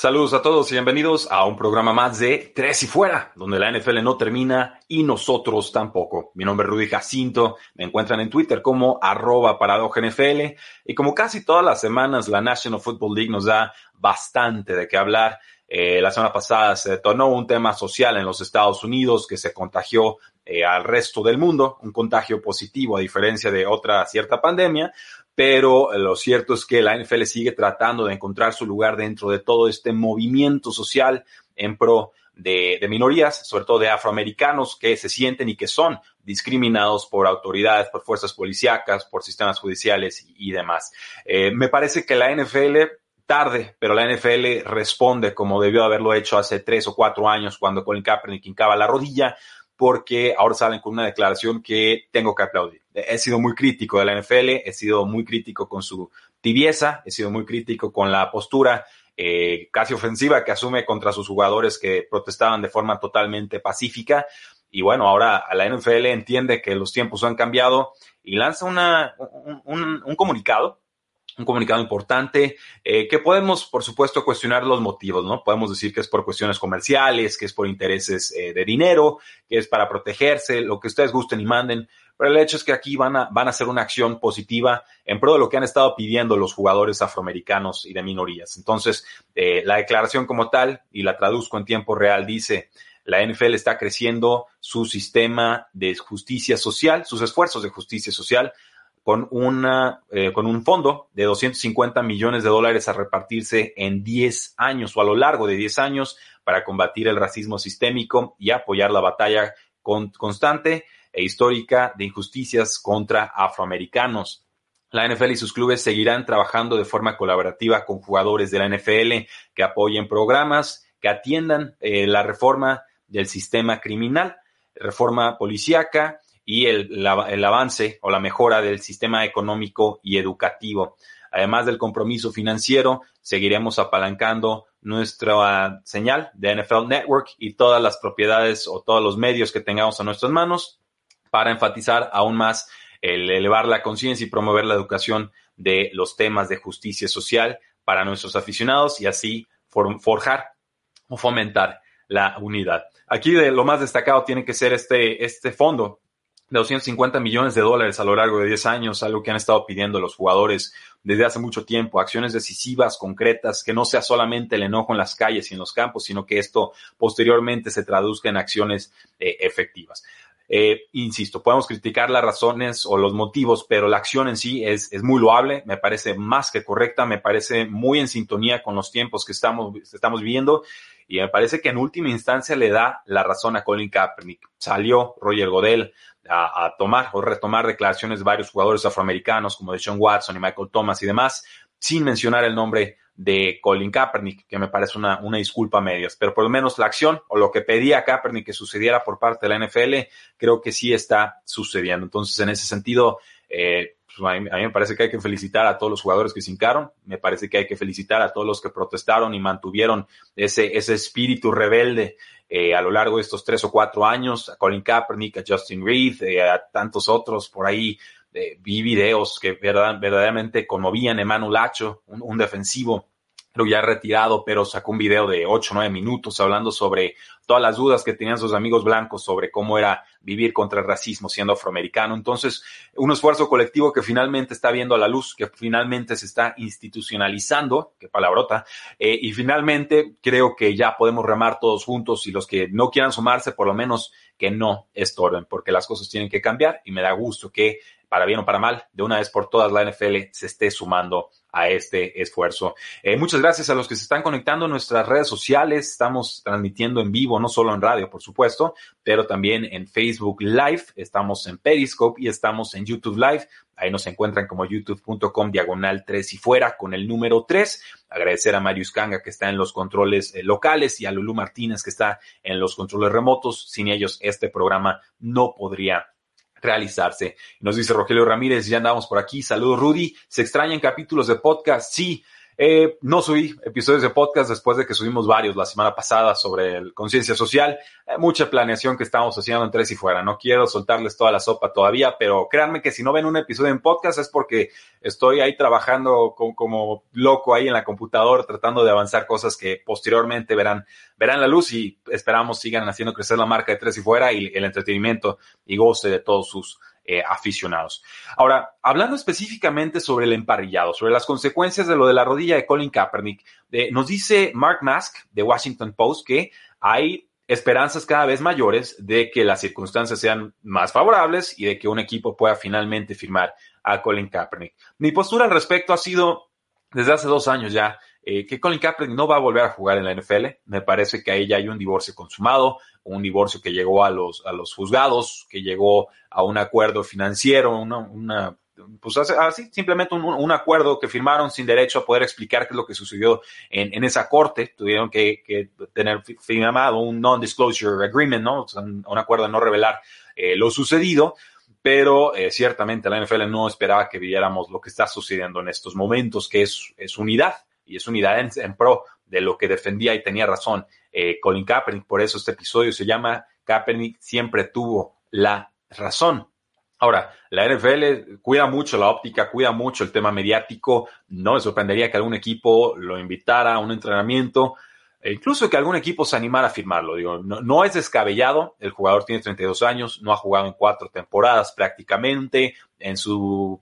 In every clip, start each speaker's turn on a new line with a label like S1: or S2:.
S1: Saludos a todos y bienvenidos a un programa más de Tres y Fuera, donde la NFL no termina y nosotros tampoco. Mi nombre es Rudy Jacinto, me encuentran en Twitter como arroba NFL y como casi todas las semanas la National Football League nos da bastante de qué hablar. Eh, la semana pasada se detonó un tema social en los Estados Unidos que se contagió eh, al resto del mundo, un contagio positivo a diferencia de otra cierta pandemia, pero lo cierto es que la NFL sigue tratando de encontrar su lugar dentro de todo este movimiento social en pro de, minorías, sobre todo de afroamericanos que se sienten y que son discriminados por autoridades, por fuerzas policíacas, por sistemas judiciales y, demás. Eh, me parece que la NFL tarde, pero la NFL responde como debió haberlo hecho hace tres o cuatro años cuando Colin Kaepernick hincaba la rodilla, porque ahora salen con una declaración que tengo que aplaudir. He sido muy crítico de la NFL, he sido muy crítico con su tibieza, he sido muy crítico con la postura eh, casi ofensiva que asume contra sus jugadores que protestaban de forma totalmente pacífica. Y bueno, ahora la NFL entiende que los tiempos han cambiado y lanza una, un, comunicado un comunicado importante eh, que podemos, por supuesto, cuestionar los motivos, ¿no? Podemos decir que es por cuestiones comerciales, que es por intereses eh, de dinero, que es para protegerse, lo que ustedes gusten y manden, pero el hecho es que aquí van a, van a hacer una acción positiva en pro de lo que han estado pidiendo los jugadores afroamericanos y de minorías. Entonces, eh, la declaración como tal, y la traduzco en tiempo real, dice, la NFL está creciendo su sistema de justicia social, sus esfuerzos de justicia social, con, una, eh, con un fondo de 250 millones de dólares a repartirse en 10 años o a lo largo de 10 años para combatir el racismo sistémico y apoyar la batalla constante e histórica de injusticias contra afroamericanos. La NFL y sus clubes seguirán trabajando de forma colaborativa con jugadores de la NFL que apoyen programas que atiendan eh, la reforma del sistema criminal, reforma policíaca y el, el, avance o la mejora del sistema económico y educativo. Además del compromiso financiero, seguiremos apalancando nuestra señal de NFL Network y todas las propiedades o todos los medios que tengamos a nuestras manos para enfatizar aún más el elevar la conciencia y promover la educación de los temas de justicia social para nuestros aficionados y así forjar o fomentar la unidad. Aquí de lo más destacado tiene que ser este, este fondo 250 millones de dólares a lo largo de 10 años, algo que han estado pidiendo los jugadores desde hace mucho tiempo, acciones decisivas, concretas, que no sea solamente el enojo en las calles y en los campos, sino que esto posteriormente se traduzca en acciones eh, efectivas. Eh, insisto, podemos criticar las razones o los motivos, pero la acción en sí es, es, muy loable, me parece más que correcta, me parece muy en sintonía con los tiempos que estamos, estamos viviendo y me parece que en última instancia le da la razón a Colin Kaepernick. Salió Roger Godel a, tomar o retomar declaraciones de varios jugadores afroamericanos como de Sean Watson y Michael Thomas y demás, sin mencionar el nombre de Colin Kaepernick, que me parece una, una disculpa a medias, pero por lo menos la acción o lo que pedía Kaepernick que sucediera por parte de la NFL, creo que sí está sucediendo. Entonces, en ese sentido, eh, pues, a, mí, me parece que hay que felicitar a todos los jugadores que se hincaron, me parece que hay que felicitar a todos los que protestaron y mantuvieron ese, ese espíritu rebelde eh, a lo largo de estos tres o cuatro años, a Colin Kaepernick, a Justin Reed, eh, a tantos otros por ahí. Vi videos que verdaderamente conmovían. A Emmanuel Lacho, un, defensivo ya retirado, pero sacó un video de 8 o 9 minutos hablando sobre todas las dudas que tenían sus amigos blancos sobre cómo era vivir contra el racismo siendo afroamericano. Entonces, un esfuerzo colectivo que finalmente está viendo a la luz, que finalmente se está institucionalizando, qué palabrota, eh, y finalmente creo que ya podemos remar todos juntos y los que no quieran sumarse, por lo menos que no estorben, porque las cosas tienen que cambiar y me da gusto que para bien o para mal, de una vez por todas la NFL se esté sumando a este esfuerzo. Eh, muchas gracias a los que se están conectando en nuestras redes sociales. Estamos transmitiendo en vivo, no solo en radio, por supuesto, pero también en Facebook Live. Estamos en Periscope y estamos en YouTube Live. Ahí nos encuentran como youtube.com diagonal 3 y fuera con el número 3. Agradecer a Marius Kanga que está en los controles eh, locales y a Lulu Martínez que está en los controles remotos. Sin ellos este programa no podría realizarse. Nos dice Rogelio Ramírez, ya andamos por aquí. Saludos, Rudy. ¿Se extrañan capítulos de podcast? Sí. Eh, no subí episodios de podcast después de que subimos varios la semana pasada sobre conciencia social. mucha planeación que estamos haciendo en tres y fuera. No quiero soltarles toda la sopa todavía, pero créanme que si no ven un episodio en podcast es porque estoy ahí trabajando como loco ahí en la computadora tratando de avanzar cosas que posteriormente verán, verán la luz y esperamos sigan haciendo crecer la marca de tres y fuera y el entretenimiento y goce de todos sus eh, aficionados. Ahora, hablando específicamente sobre el emparrillado, sobre las consecuencias de lo de la rodilla de Colin Kaepernick, eh, nos dice Mark Mask de Washington Post que hay esperanzas cada vez mayores de que las circunstancias sean más favorables y de que un equipo pueda finalmente firmar a Colin Kaepernick. Mi postura al respecto ha sido desde hace dos años ya eh, que Colin Kaepernick no va a volver a jugar en la NFL. Me parece que ahí ya hay un divorcio consumado, un divorcio que llegó a los, a los juzgados, que llegó a un acuerdo financiero, una, una pues así, simplemente un, acuerdo que firmaron sin derecho a poder explicar qué es lo que sucedió en, en esa corte. Tuvieron que, que tener firmado un non-disclosure agreement, ¿no? un, acuerdo de no revelar eh, lo sucedido. Pero eh, ciertamente la NFL no esperaba que viéramos lo que está sucediendo en estos momentos, que es, es unidad y es unidad en, pro de lo que defendía y tenía razón eh, Colin Kaepernick. Por eso este episodio se llama Kaepernick siempre tuvo la razón. Ahora, la NFL cuida mucho la óptica, cuida mucho el tema mediático. No me sorprendería que algún equipo lo invitara a un entrenamiento, e incluso que algún equipo se animara a firmarlo. No, es descabellado. El jugador tiene 32 años, no ha jugado en cuatro temporadas prácticamente. En su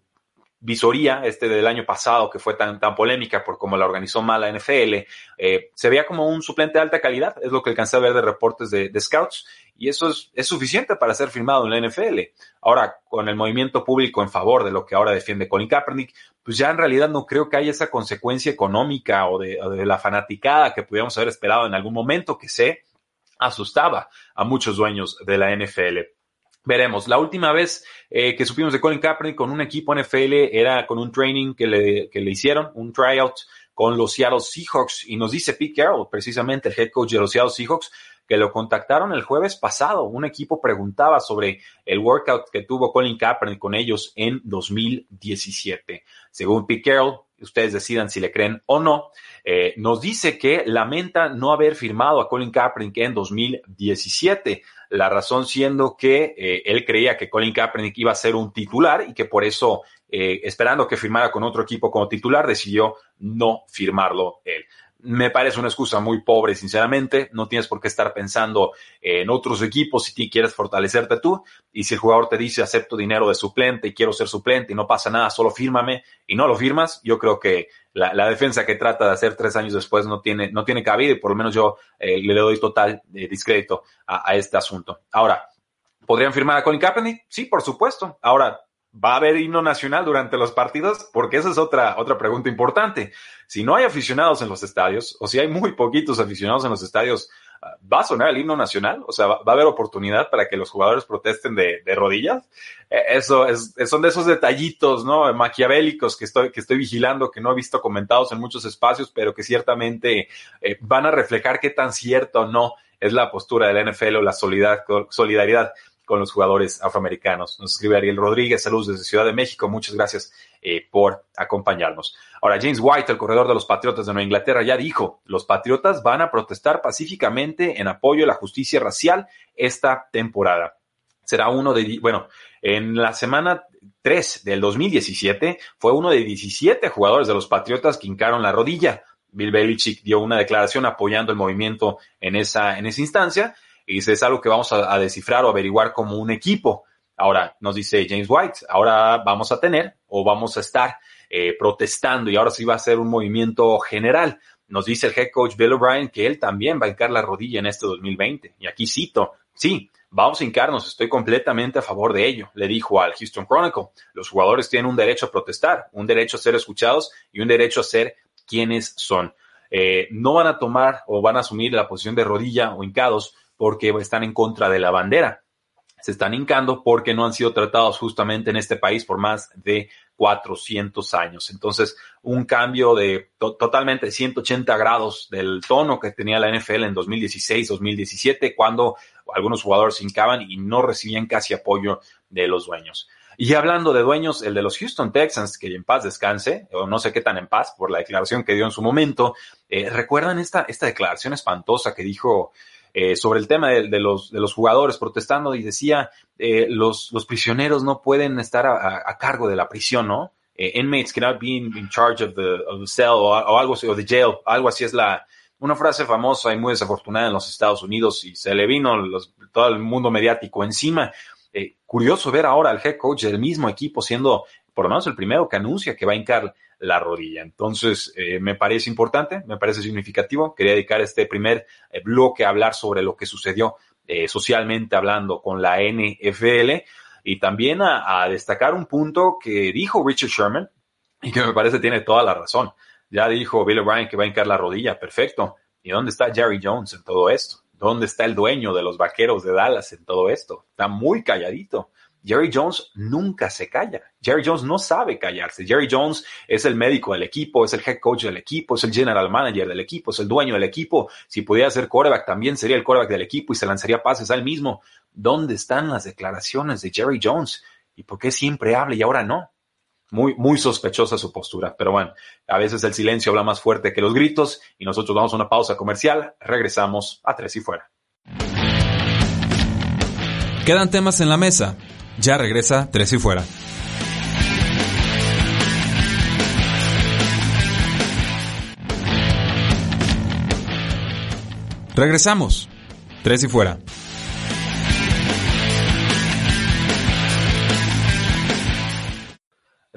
S1: visoría, este del año pasado, que fue tan, tan polémica por cómo la organizó mal la NFL, eh, se veía como un suplente de alta calidad, es lo que alcancé a ver de reportes de, scouts, y eso es, es, suficiente para ser firmado en la NFL. Ahora, con el movimiento público en favor de lo que ahora defiende Colin Kaepernick, pues ya en realidad no creo que haya esa consecuencia económica o de, o de la fanaticada que pudiéramos haber esperado en algún momento que se asustaba a muchos dueños de la NFL. Veremos. La última vez eh, que supimos de Colin Kaepernick con un equipo NFL era con un training que le, que le hicieron, un tryout con los Seattle Seahawks. Y nos dice Pete Carroll, precisamente el head coach de los Seattle Seahawks, que lo contactaron el jueves pasado. Un equipo preguntaba sobre el workout que tuvo Colin Kaepernick con ellos en 2017. Según Pete Carroll, ustedes decidan si le creen o no, eh, nos dice que lamenta no haber firmado a Colin Kaepernick en 2017. La razón siendo que eh, él creía que Colin Kaepernick iba a ser un titular y que por eso, eh, esperando que firmara con otro equipo como titular, decidió no firmarlo él me parece una excusa muy pobre, sinceramente. No tienes por qué estar pensando en otros equipos si quieres fortalecerte tú. Y si el jugador te dice acepto dinero de suplente y quiero ser suplente y no pasa nada, solo fírmame y no lo firmas, yo creo que la, defensa que trata de hacer tres años después no tiene, no tiene cabida y por lo menos yo eh, le doy total eh, discreto a, a este asunto. Ahora, ¿podrían firmar a Colin Kaepernick? Sí, por supuesto. Ahora, ¿Va a haber himno nacional durante los partidos? Porque esa es otra, otra pregunta importante. Si no hay aficionados en los estadios, o si hay muy poquitos aficionados en los estadios, ¿va a sonar el himno nacional? O sea, ¿va, a haber oportunidad para que los jugadores protesten de, rodillas? Eh, eso es, son de esos detallitos, ¿no? Maquiavélicos que estoy, que estoy vigilando, que no he visto comentados en muchos espacios, pero que ciertamente eh, van a reflejar qué tan cierto o no es la postura de la NFL o la solidaridad con los jugadores afroamericanos. Nos escribe Ariel Rodríguez, saludos desde Ciudad de México, muchas gracias eh, por acompañarnos. Ahora, James White, el corredor de los Patriotas de Nueva Inglaterra, ya dijo, los Patriotas van a protestar pacíficamente en apoyo a la justicia racial esta temporada. Será uno de, bueno, en la semana 3 del 2017 fue uno de 17 jugadores de los Patriotas que hincaron la rodilla. Bill Belichick dio una declaración apoyando el movimiento en esa, en esa instancia y es algo que vamos a, descifrar o averiguar como un equipo. Ahora nos dice James White, ahora vamos a tener o vamos a estar eh, protestando y ahora sí va a ser un movimiento general. Nos dice el head coach Bill O'Brien que él también va a hincar la rodilla en este 2020. Y aquí cito, sí, Vamos a hincarnos, estoy completamente a favor de ello, le dijo al Houston Chronicle. Los jugadores tienen un derecho a protestar, un derecho a ser escuchados y un derecho a ser quienes son. Eh, no van a tomar o van a asumir la posición de rodilla o hincados porque están en contra de la bandera. Se están hincando porque no han sido tratados justamente en este país por más de 400 años. Entonces, un cambio de totalmente 180 grados del tono que tenía la NFL en 2016-2017, cuando algunos jugadores se hincaban y no recibían casi apoyo de los dueños. Y hablando de dueños, el de los Houston Texans, que en paz descanse, o no sé qué tan en paz por la declaración que dio en su momento, eh, ¿recuerdan esta, esta declaración espantosa que dijo eh, sobre el tema de, los, de los jugadores protestando y decía, eh, los, los prisioneros no pueden estar a, cargo de la prisión, ¿no? inmates cannot be in, charge of the, of the cell o, algo así, o the jail, algo así es la, una frase famosa y muy desafortunada en los Estados Unidos y se le vino todo el mundo mediático encima. Eh, curioso ver ahora al head coach del mismo equipo siendo por lo menos el primero que anuncia que va a hincar la rodilla. Entonces, eh, me parece importante, me parece significativo. Quería dedicar este primer eh, bloque a hablar sobre lo que sucedió socialmente hablando con la NFL y también a, a, destacar un punto que dijo Richard Sherman y que me parece tiene toda la razón. Ya dijo Bill O'Brien que va a hincar la rodilla, perfecto. ¿Y dónde está Jerry Jones en todo esto? ¿Dónde está el dueño de los vaqueros de Dallas en todo esto? Está muy calladito. Jerry Jones nunca se calla. Jerry Jones no sabe callarse. Jerry Jones es el médico del equipo, es el head coach del equipo, es el general manager del equipo, es el dueño del equipo. Si pudiera ser quarterback, también sería el quarterback del equipo y se lanzaría pases al mismo. ¿Dónde están las declaraciones de Jerry Jones? ¿Y por qué siempre habla y ahora no? Muy, muy sospechosa su postura, pero bueno, a veces el silencio habla más fuerte que los gritos y nosotros vamos a una pausa comercial, regresamos a Tres y Fuera.
S2: Quedan temas en la mesa, ya regresa Tres y Fuera. Regresamos, Tres y Fuera.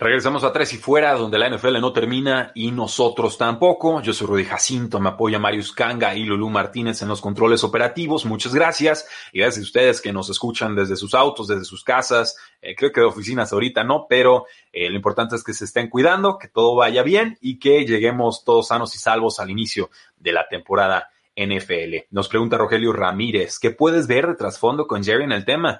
S1: Regresamos a Tres y Fuera, donde la NFL no termina y nosotros tampoco. Yo soy Rudy Jacinto, me apoya Marius Kanga y Lulú Martínez en los controles operativos. Muchas gracias. Y gracias a ustedes que nos escuchan desde sus autos, desde sus casas. Eh, creo que de oficinas ahorita no, pero eh, lo importante es que se estén cuidando, que todo vaya bien y que lleguemos todos sanos y salvos al inicio de la temporada NFL. Nos pregunta Rogelio Ramírez, ¿qué puedes ver de trasfondo con Jerry en el tema?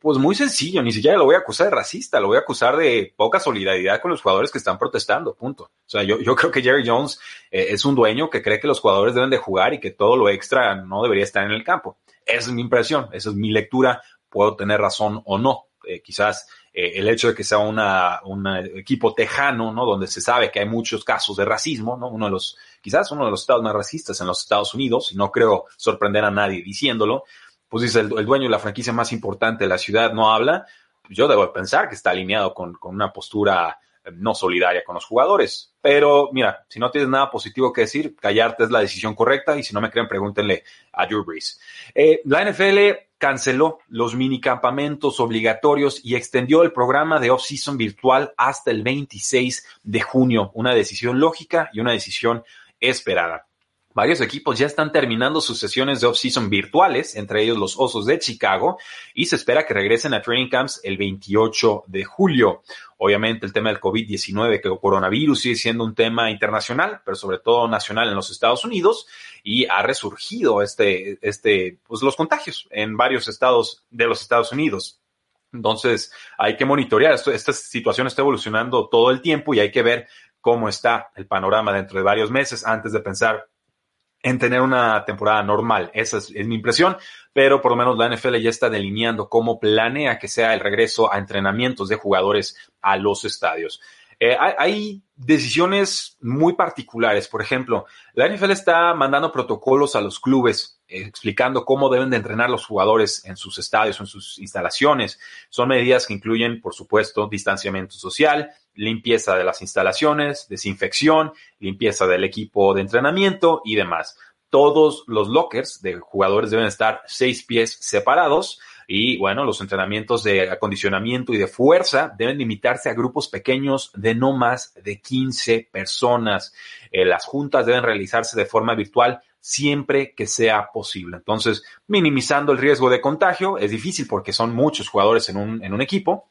S1: Pues muy sencillo, ni siquiera lo voy a acusar de racista, lo voy a acusar de poca solidaridad con los jugadores que están protestando, punto. O sea, yo, yo creo que Jerry Jones eh, es un dueño que cree que los jugadores deben de jugar y que todo lo extra no debería estar en el campo. Esa es mi impresión, esa es mi lectura, puedo tener razón o no. Eh, quizás eh, el hecho de que sea un equipo tejano, ¿no? Donde se sabe que hay muchos casos de racismo, ¿no? Uno de los, quizás uno de los estados más racistas en los Estados Unidos, y no creo sorprender a nadie diciéndolo, pues dice el, dueño de la franquicia más importante de la ciudad no habla, yo debo pensar que está alineado con, una postura eh, no solidaria con los jugadores. Pero mira, si no tienes nada positivo que decir, callarte es la decisión correcta y si no me creen, pregúntenle a Drew Brees. Eh, la NFL canceló los minicampamentos obligatorios y extendió el programa de off-season virtual hasta el 26 de junio. Una decisión lógica y una decisión esperada. Varios equipos ya están terminando sus sesiones de off-season virtuales, entre ellos los Osos de Chicago, y se espera que regresen a training camps el 28 de julio. Obviamente el tema del COVID-19, que el coronavirus sigue siendo un tema internacional, pero sobre todo nacional en los Estados Unidos, y ha resurgido este, este, pues los contagios en varios estados de los Estados Unidos. Entonces, hay que monitorear. Esto, esta situación está evolucionando todo el tiempo y hay que ver cómo está el panorama dentro de varios meses antes de pensar en tener una temporada normal. Esa es, mi impresión, pero por lo menos la NFL ya está delineando cómo planea que sea el regreso a entrenamientos de jugadores a los estadios. Eh, hay, decisiones muy particulares. Por ejemplo, la NFL está mandando protocolos a los clubes explicando cómo deben de entrenar los jugadores en sus estadios o en sus instalaciones. Son medidas que incluyen, por supuesto, distanciamiento social, limpieza de las instalaciones, desinfección, limpieza del equipo de entrenamiento y demás. Todos los lockers de jugadores deben estar seis pies separados y bueno, los entrenamientos de acondicionamiento y de fuerza deben limitarse a grupos pequeños de no más de 15 personas. Eh, las juntas deben realizarse de forma virtual siempre que sea posible. Entonces, minimizando el riesgo de contagio, es difícil porque son muchos jugadores en un, en un equipo,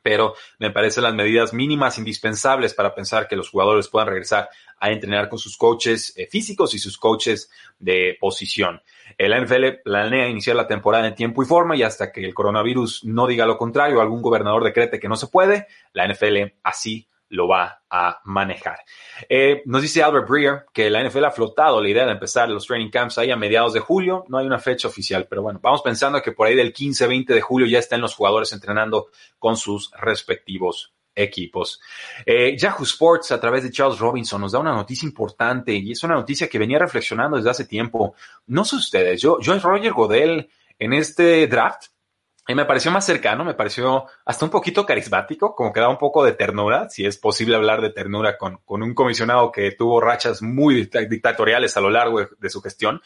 S1: pero me parecen las medidas mínimas indispensables para pensar que los jugadores puedan regresar a entrenar con sus coaches eh, físicos y sus coaches de posición. El NFL planea iniciar la temporada en tiempo y forma y hasta que el coronavirus no diga lo contrario, algún gobernador decrete que no se puede, la NFL así lo va a manejar. Eh, nos dice Albert Breer que la NFL ha flotado la idea de empezar los training camps ahí a mediados de julio. No hay una fecha oficial, pero bueno, vamos pensando que por ahí del 15-20 de julio ya están los jugadores entrenando con sus respectivos equipos. Eh, Yahoo Sports a través de Charles Robinson nos da una noticia importante y es una noticia que venía reflexionando desde hace tiempo. No sé ustedes, yo, yo Roger Godel en este draft y me pareció más cercano, me pareció hasta un poquito carismático, como que da un poco de ternura, si es posible hablar de ternura con, con un comisionado que tuvo rachas muy dictatoriales a lo largo de, su gestión,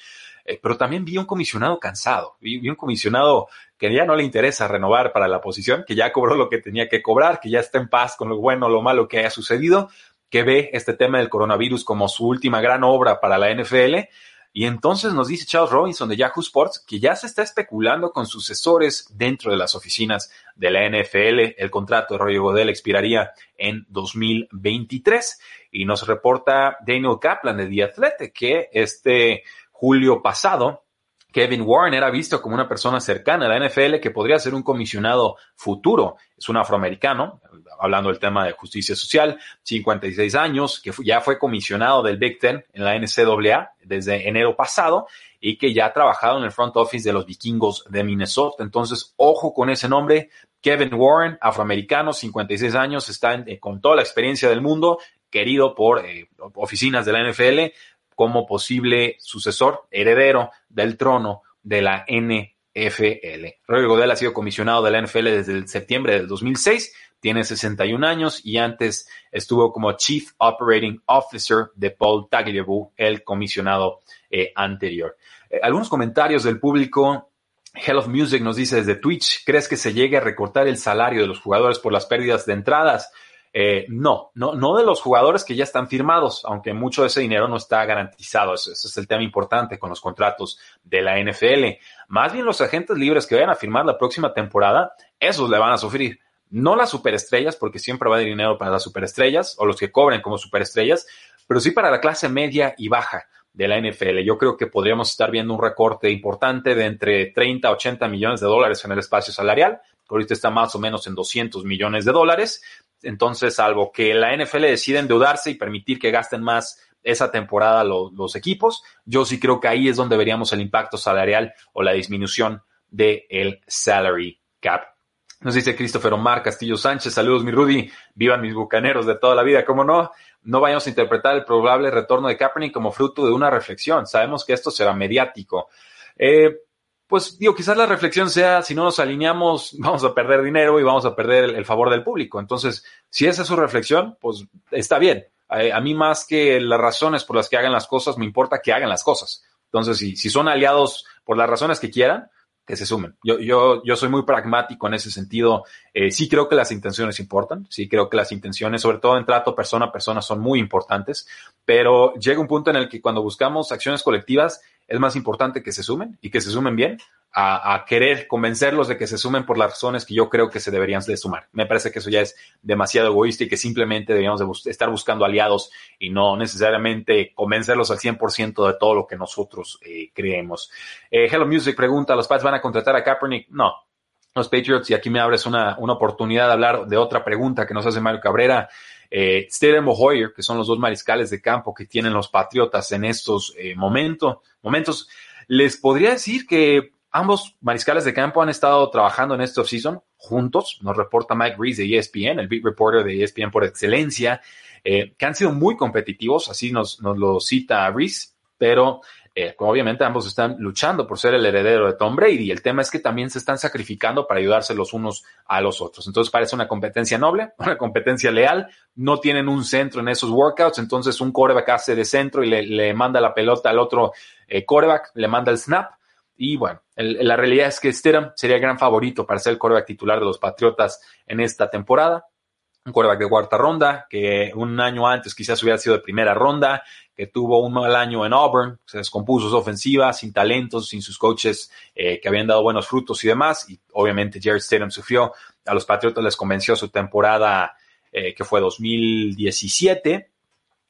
S1: eh, pero también vi un comisionado cansado, vi, vi, un comisionado que ya no le interesa renovar para la posición, que ya cobró lo que tenía que cobrar, que ya está en paz con lo bueno o lo malo que haya sucedido, que ve este tema del coronavirus como su última gran obra para la NFL y entonces nos dice Charles Robinson de Yahoo Sports que ya se está especulando con sucesores dentro de las oficinas de la NFL. El contrato de Roger Godel expiraría en 2023. Y nos reporta Daniel Kaplan de The Athletic que este julio pasado Kevin Warren era visto como una persona cercana a la NFL que podría ser un comisionado futuro. Es un afroamericano, hablando del tema de justicia social, 56 años, que ya fue comisionado del Big Ten en la NCAA desde enero pasado y que ya ha trabajado en el front office de los vikingos de Minnesota. Entonces, ojo con ese nombre. Kevin Warren, afroamericano, 56 años, está eh, con toda la experiencia del mundo, querido por eh, oficinas de la NFL, como posible sucesor, heredero del trono de la NFL. Roger Godel ha sido comisionado de la NFL desde el septiembre del 2006, tiene 61 años y antes estuvo como Chief Operating Officer de Paul Tagliabue, el comisionado eh, anterior. Eh, algunos comentarios del público. Hell of Music nos dice desde Twitch, ¿crees que se llegue a recortar el salario de los jugadores por las pérdidas de entradas? Eh, no, no, no de los jugadores que ya están firmados, aunque mucho de ese dinero no está garantizado. Ese, es el tema importante con los contratos de la NFL. Más bien los agentes libres que vayan a firmar la próxima temporada, esos le van a sufrir. No las superestrellas, porque siempre va haber dinero para las superestrellas o los que cobren como superestrellas, pero sí para la clase media y baja de la NFL. Yo creo que podríamos estar viendo un recorte importante de entre 30 a 80 millones de dólares en el espacio salarial. Ahorita está más o menos en 200 millones de dólares. Entonces, salvo que la NFL decida endeudarse y permitir que gasten más esa temporada los equipos, yo sí creo que ahí es donde veríamos el impacto salarial o la disminución del salary cap. Nos dice Christopher Omar Castillo Sánchez, saludos mi Rudy, vivan mis bucaneros de toda la vida, ¿cómo no? No vayamos a interpretar el probable retorno de Kaepernick como fruto de una reflexión, sabemos que esto será mediático. Eh, pues digo, quizás la reflexión sea, si no nos alineamos, vamos a perder dinero y vamos a perder el, favor del público. Entonces, si esa es su reflexión, pues está bien. A, mí más que las razones por las que hagan las cosas, me importa que hagan las cosas. Entonces, si, si son aliados por las razones que quieran, que se sumen. Yo, yo, yo soy muy pragmático en ese sentido. Eh, sí creo que las intenciones importan, sí creo que las intenciones, sobre todo en trato persona a persona, son muy importantes, pero llega un punto en el que cuando buscamos acciones colectivas, es más importante que se sumen y que se sumen bien a, querer convencerlos de que se sumen por las razones que yo creo que se deberían de sumar. Me parece que eso ya es demasiado egoísta y que simplemente deberíamos de estar buscando aliados y no necesariamente convencerlos al 100% de todo lo que nosotros eh, creemos. Eh, Hello Music pregunta, ¿los Pats van a contratar a Kaepernick? No. Los Patriots, y aquí me abres una, una oportunidad de hablar de otra pregunta que nos hace Mario Cabrera. Eh, Steren Hoyer, que son los dos mariscales de campo que tienen los Patriotas en estos eh, momentos, les podría decir que ambos mariscales de campo han estado trabajando en este offseason juntos, nos reporta Mike Reese de ESPN, el beat reporter de ESPN por excelencia, eh, que han sido muy competitivos, así nos lo cita Reese, pero eh, obviamente ambos están luchando por ser el heredero de Tom Brady. El tema es que también se están sacrificando para ayudarse los unos a los otros. Entonces parece una competencia noble, una competencia leal. No tienen un centro en esos workouts, entonces un coreback hace de centro y le, manda la pelota al otro eh, coreback, le manda el snap. Y bueno, la realidad es que Stidham sería el gran favorito para ser el coreback titular de los Patriotas en esta temporada. Un quarterback de cuarta ronda, que un año antes quizás hubiera sido de primera ronda, que tuvo un mal año en Auburn, se descompuso su ofensiva, sin talentos, sin sus coaches eh, que habían dado buenos frutos y demás. Y obviamente Jared Stidham sufrió. A los Patriotas les convenció su temporada eh, que fue 2017.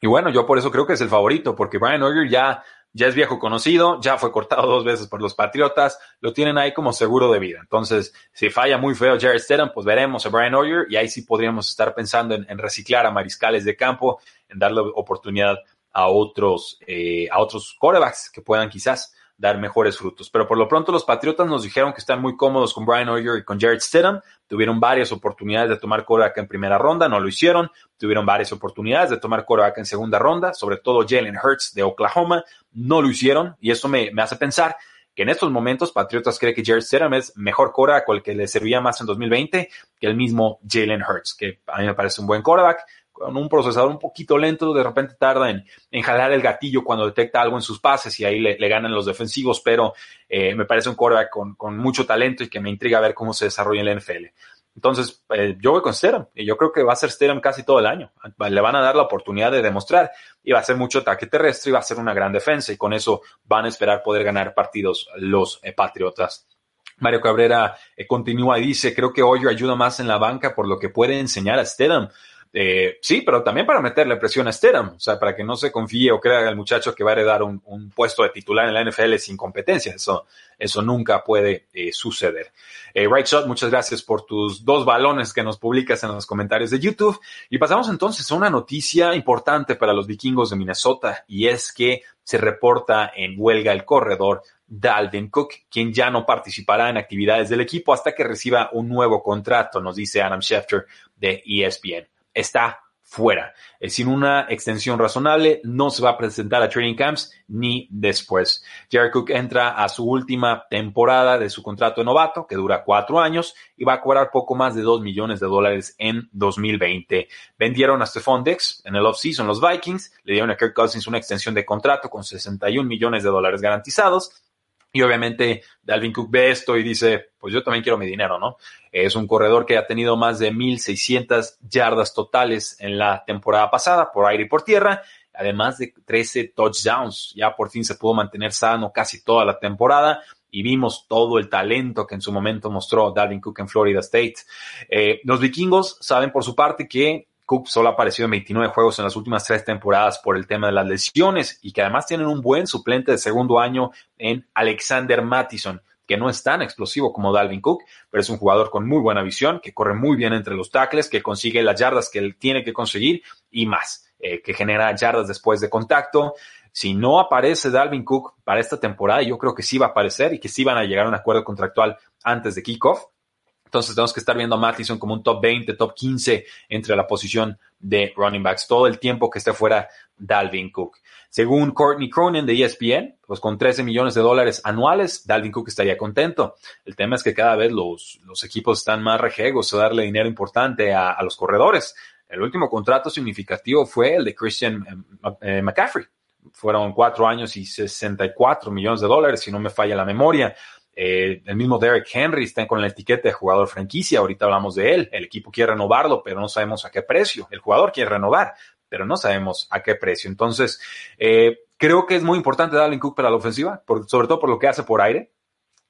S1: Y bueno, yo por eso creo que es el favorito, porque Brian Hoyer ya ya es viejo conocido, ya fue cortado dos veces por los Patriotas, lo tienen ahí como seguro de vida. Entonces, si falla muy feo Jared Stedham, pues veremos a Brian Hoyer y ahí sí podríamos estar pensando en, reciclar a mariscales de campo, en darle oportunidad a otros, eh, a otros corebacks que puedan quizás dar mejores frutos. Pero por lo pronto los Patriotas nos dijeron que están muy cómodos con Brian Hoyer y con Jared Stidham. Tuvieron varias oportunidades de tomar coreback en primera ronda, no lo hicieron. Tuvieron varias oportunidades de tomar coreback en segunda ronda, sobre todo Jalen Hurts de Oklahoma, no lo hicieron. Y eso me, hace pensar que en estos momentos Patriotas cree que Jared Stidham es mejor coreback o el que le servía más en 2020 que el mismo Jalen Hurts, que a mí me parece un buen coreback con un procesador un poquito lento, de repente tarda en, jalar el gatillo cuando detecta algo en sus pases y ahí le, ganan los defensivos, pero eh, me parece un quarterback con, mucho talento y que me intriga ver cómo se desarrolla en la NFL. Entonces, eh, yo voy con Stedham y yo creo que va a ser Stedham casi todo el año. Le van a dar la oportunidad de demostrar y va a ser mucho ataque terrestre y va a ser una gran defensa y con eso van a esperar poder ganar partidos los eh, Patriotas. Mario Cabrera continúa y dice, creo que Hoyer ayuda más en la banca por lo que puede enseñar a Stedham. Eh, sí, pero también para meterle presión a Stedham, o sea, para que no se confíe o crea el muchacho que va a heredar un, puesto de titular en la NFL sin competencia. Eso, eso nunca puede eh, suceder. Eh, right Shot, muchas gracias por tus dos balones que nos publicas en los comentarios de YouTube. Y pasamos entonces a una noticia importante para los vikingos de Minnesota y es que se reporta en huelga el corredor Dalvin Cook, quien ya no participará en actividades del equipo hasta que reciba un nuevo contrato, nos dice Adam Schefter de ESPN está fuera. Eh, sin una extensión razonable, no se va a presentar a training camps ni después. Jared Cook entra a su última temporada de su contrato de novato, que dura cuatro años, y va a cobrar poco más de dos millones de dólares en 2020. Vendieron a Stephon en el offseason los Vikings, le dieron a Kirk Cousins una extensión de contrato con 61 millones de dólares garantizados y obviamente Dalvin Cook ve esto y dice, pues yo también quiero mi dinero, ¿no? Es un corredor que ha tenido más de 1.600 yardas totales en la temporada pasada por aire y por tierra, además de 13 touchdowns. Ya por fin se pudo mantener sano casi toda la temporada y vimos todo el talento que en su momento mostró Dalvin Cook en Florida State. Eh, los vikingos saben por su parte que Cook solo ha aparecido en 29 juegos en las últimas tres temporadas por el tema de las lesiones y que además tienen un buen suplente de segundo año en Alexander Mattison, que no es tan explosivo como Dalvin Cook, pero es un jugador con muy buena visión, que corre muy bien entre los tackles, que consigue las yardas que él tiene que conseguir y más, eh, que genera yardas después de contacto. Si no aparece Dalvin Cook para esta temporada, yo creo que sí va a aparecer y que sí van a llegar a un acuerdo contractual antes de kickoff. Entonces tenemos que estar viendo a Mattison como un top 20, top 15 entre la posición de running backs todo el tiempo que esté fuera Dalvin Cook. Según Courtney Cronin de ESPN, pues con 13 millones de dólares anuales, Dalvin Cook estaría contento. El tema es que cada vez los, los equipos están más rejegos a darle dinero importante a, los corredores. El último contrato significativo fue el de Christian eh, McCaffrey. Fueron cuatro años y 64 millones de dólares, si no me falla la memoria. Eh, el mismo Derek Henry está con la etiqueta de jugador franquicia. Ahorita hablamos de él. El equipo quiere renovarlo, pero no sabemos a qué precio. El jugador quiere renovar, pero no sabemos a qué precio. Entonces, eh, creo que es muy importante darle Cook para la ofensiva, sobre todo por lo que hace por aire,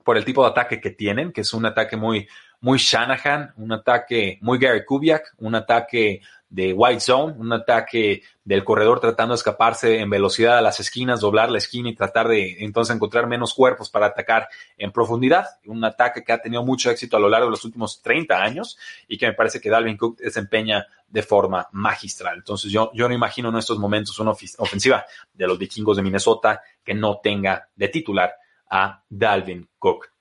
S1: por el tipo de ataque que tienen, que es un ataque muy, muy Shanahan, un ataque muy Gary Kubiak, un ataque de white zone, un ataque del corredor tratando de escaparse en velocidad a las esquinas, doblar la esquina y tratar de entonces encontrar menos cuerpos para atacar en profundidad. Un ataque que ha tenido mucho éxito a lo largo de los últimos 30 años y que me parece que Dalvin Cook desempeña de forma magistral. Entonces yo, yo no imagino en estos momentos una ofensiva de los vikingos de Minnesota que no tenga de titular a Dalvin Cook.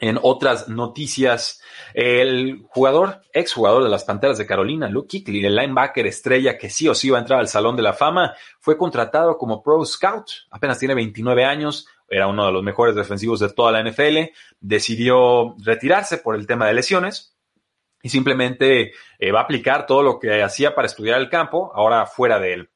S1: En otras noticias, el jugador, exjugador de las Panteras de Carolina, Luke Kuechly, el linebacker estrella que sí o sí va a entrar al Salón de la Fama, fue contratado como Pro Scout. Apenas tiene 29 años, era uno de los mejores defensivos de toda la NFL. Decidió retirarse por el tema de lesiones y simplemente eh, va a aplicar todo lo que hacía para estudiar el campo, ahora fuera de él.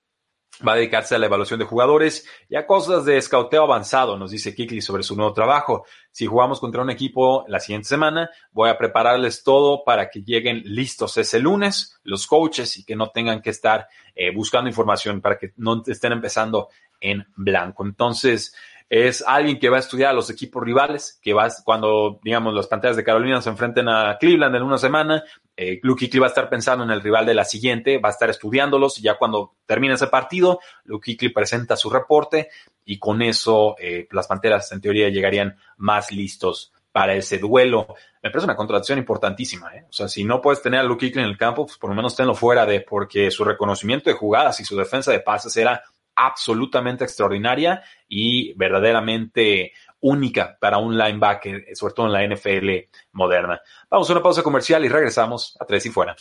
S1: Va a dedicarse a la evaluación de jugadores y a cosas de escauteo avanzado, nos dice Kikli sobre su nuevo trabajo. Si jugamos contra un equipo la siguiente semana, voy a prepararles todo para que lleguen listos ese lunes, los coaches, y que no tengan que estar eh, buscando información para que no estén empezando en blanco. Entonces, es alguien que va a estudiar a los equipos rivales, que va cuando, digamos, las pantallas de Carolina se enfrenten a Cleveland en una semana, eh, Luke Kuechly va a estar pensando en el rival de la siguiente, va a estar estudiándolos y ya cuando termine ese partido, Luke Kuechly presenta su reporte y con eso eh, las Panteras en teoría llegarían más listos para ese duelo. Me parece una contradicción importantísima. ¿eh? O sea, si no puedes tener a Luke Kuechly en el campo, pues por lo menos tenlo fuera de, porque su reconocimiento de jugadas y su defensa de pases era absolutamente extraordinaria y verdaderamente única para un linebacker, sobre todo en la NFL moderna. Vamos a una pausa comercial y regresamos a Tres y Fuera.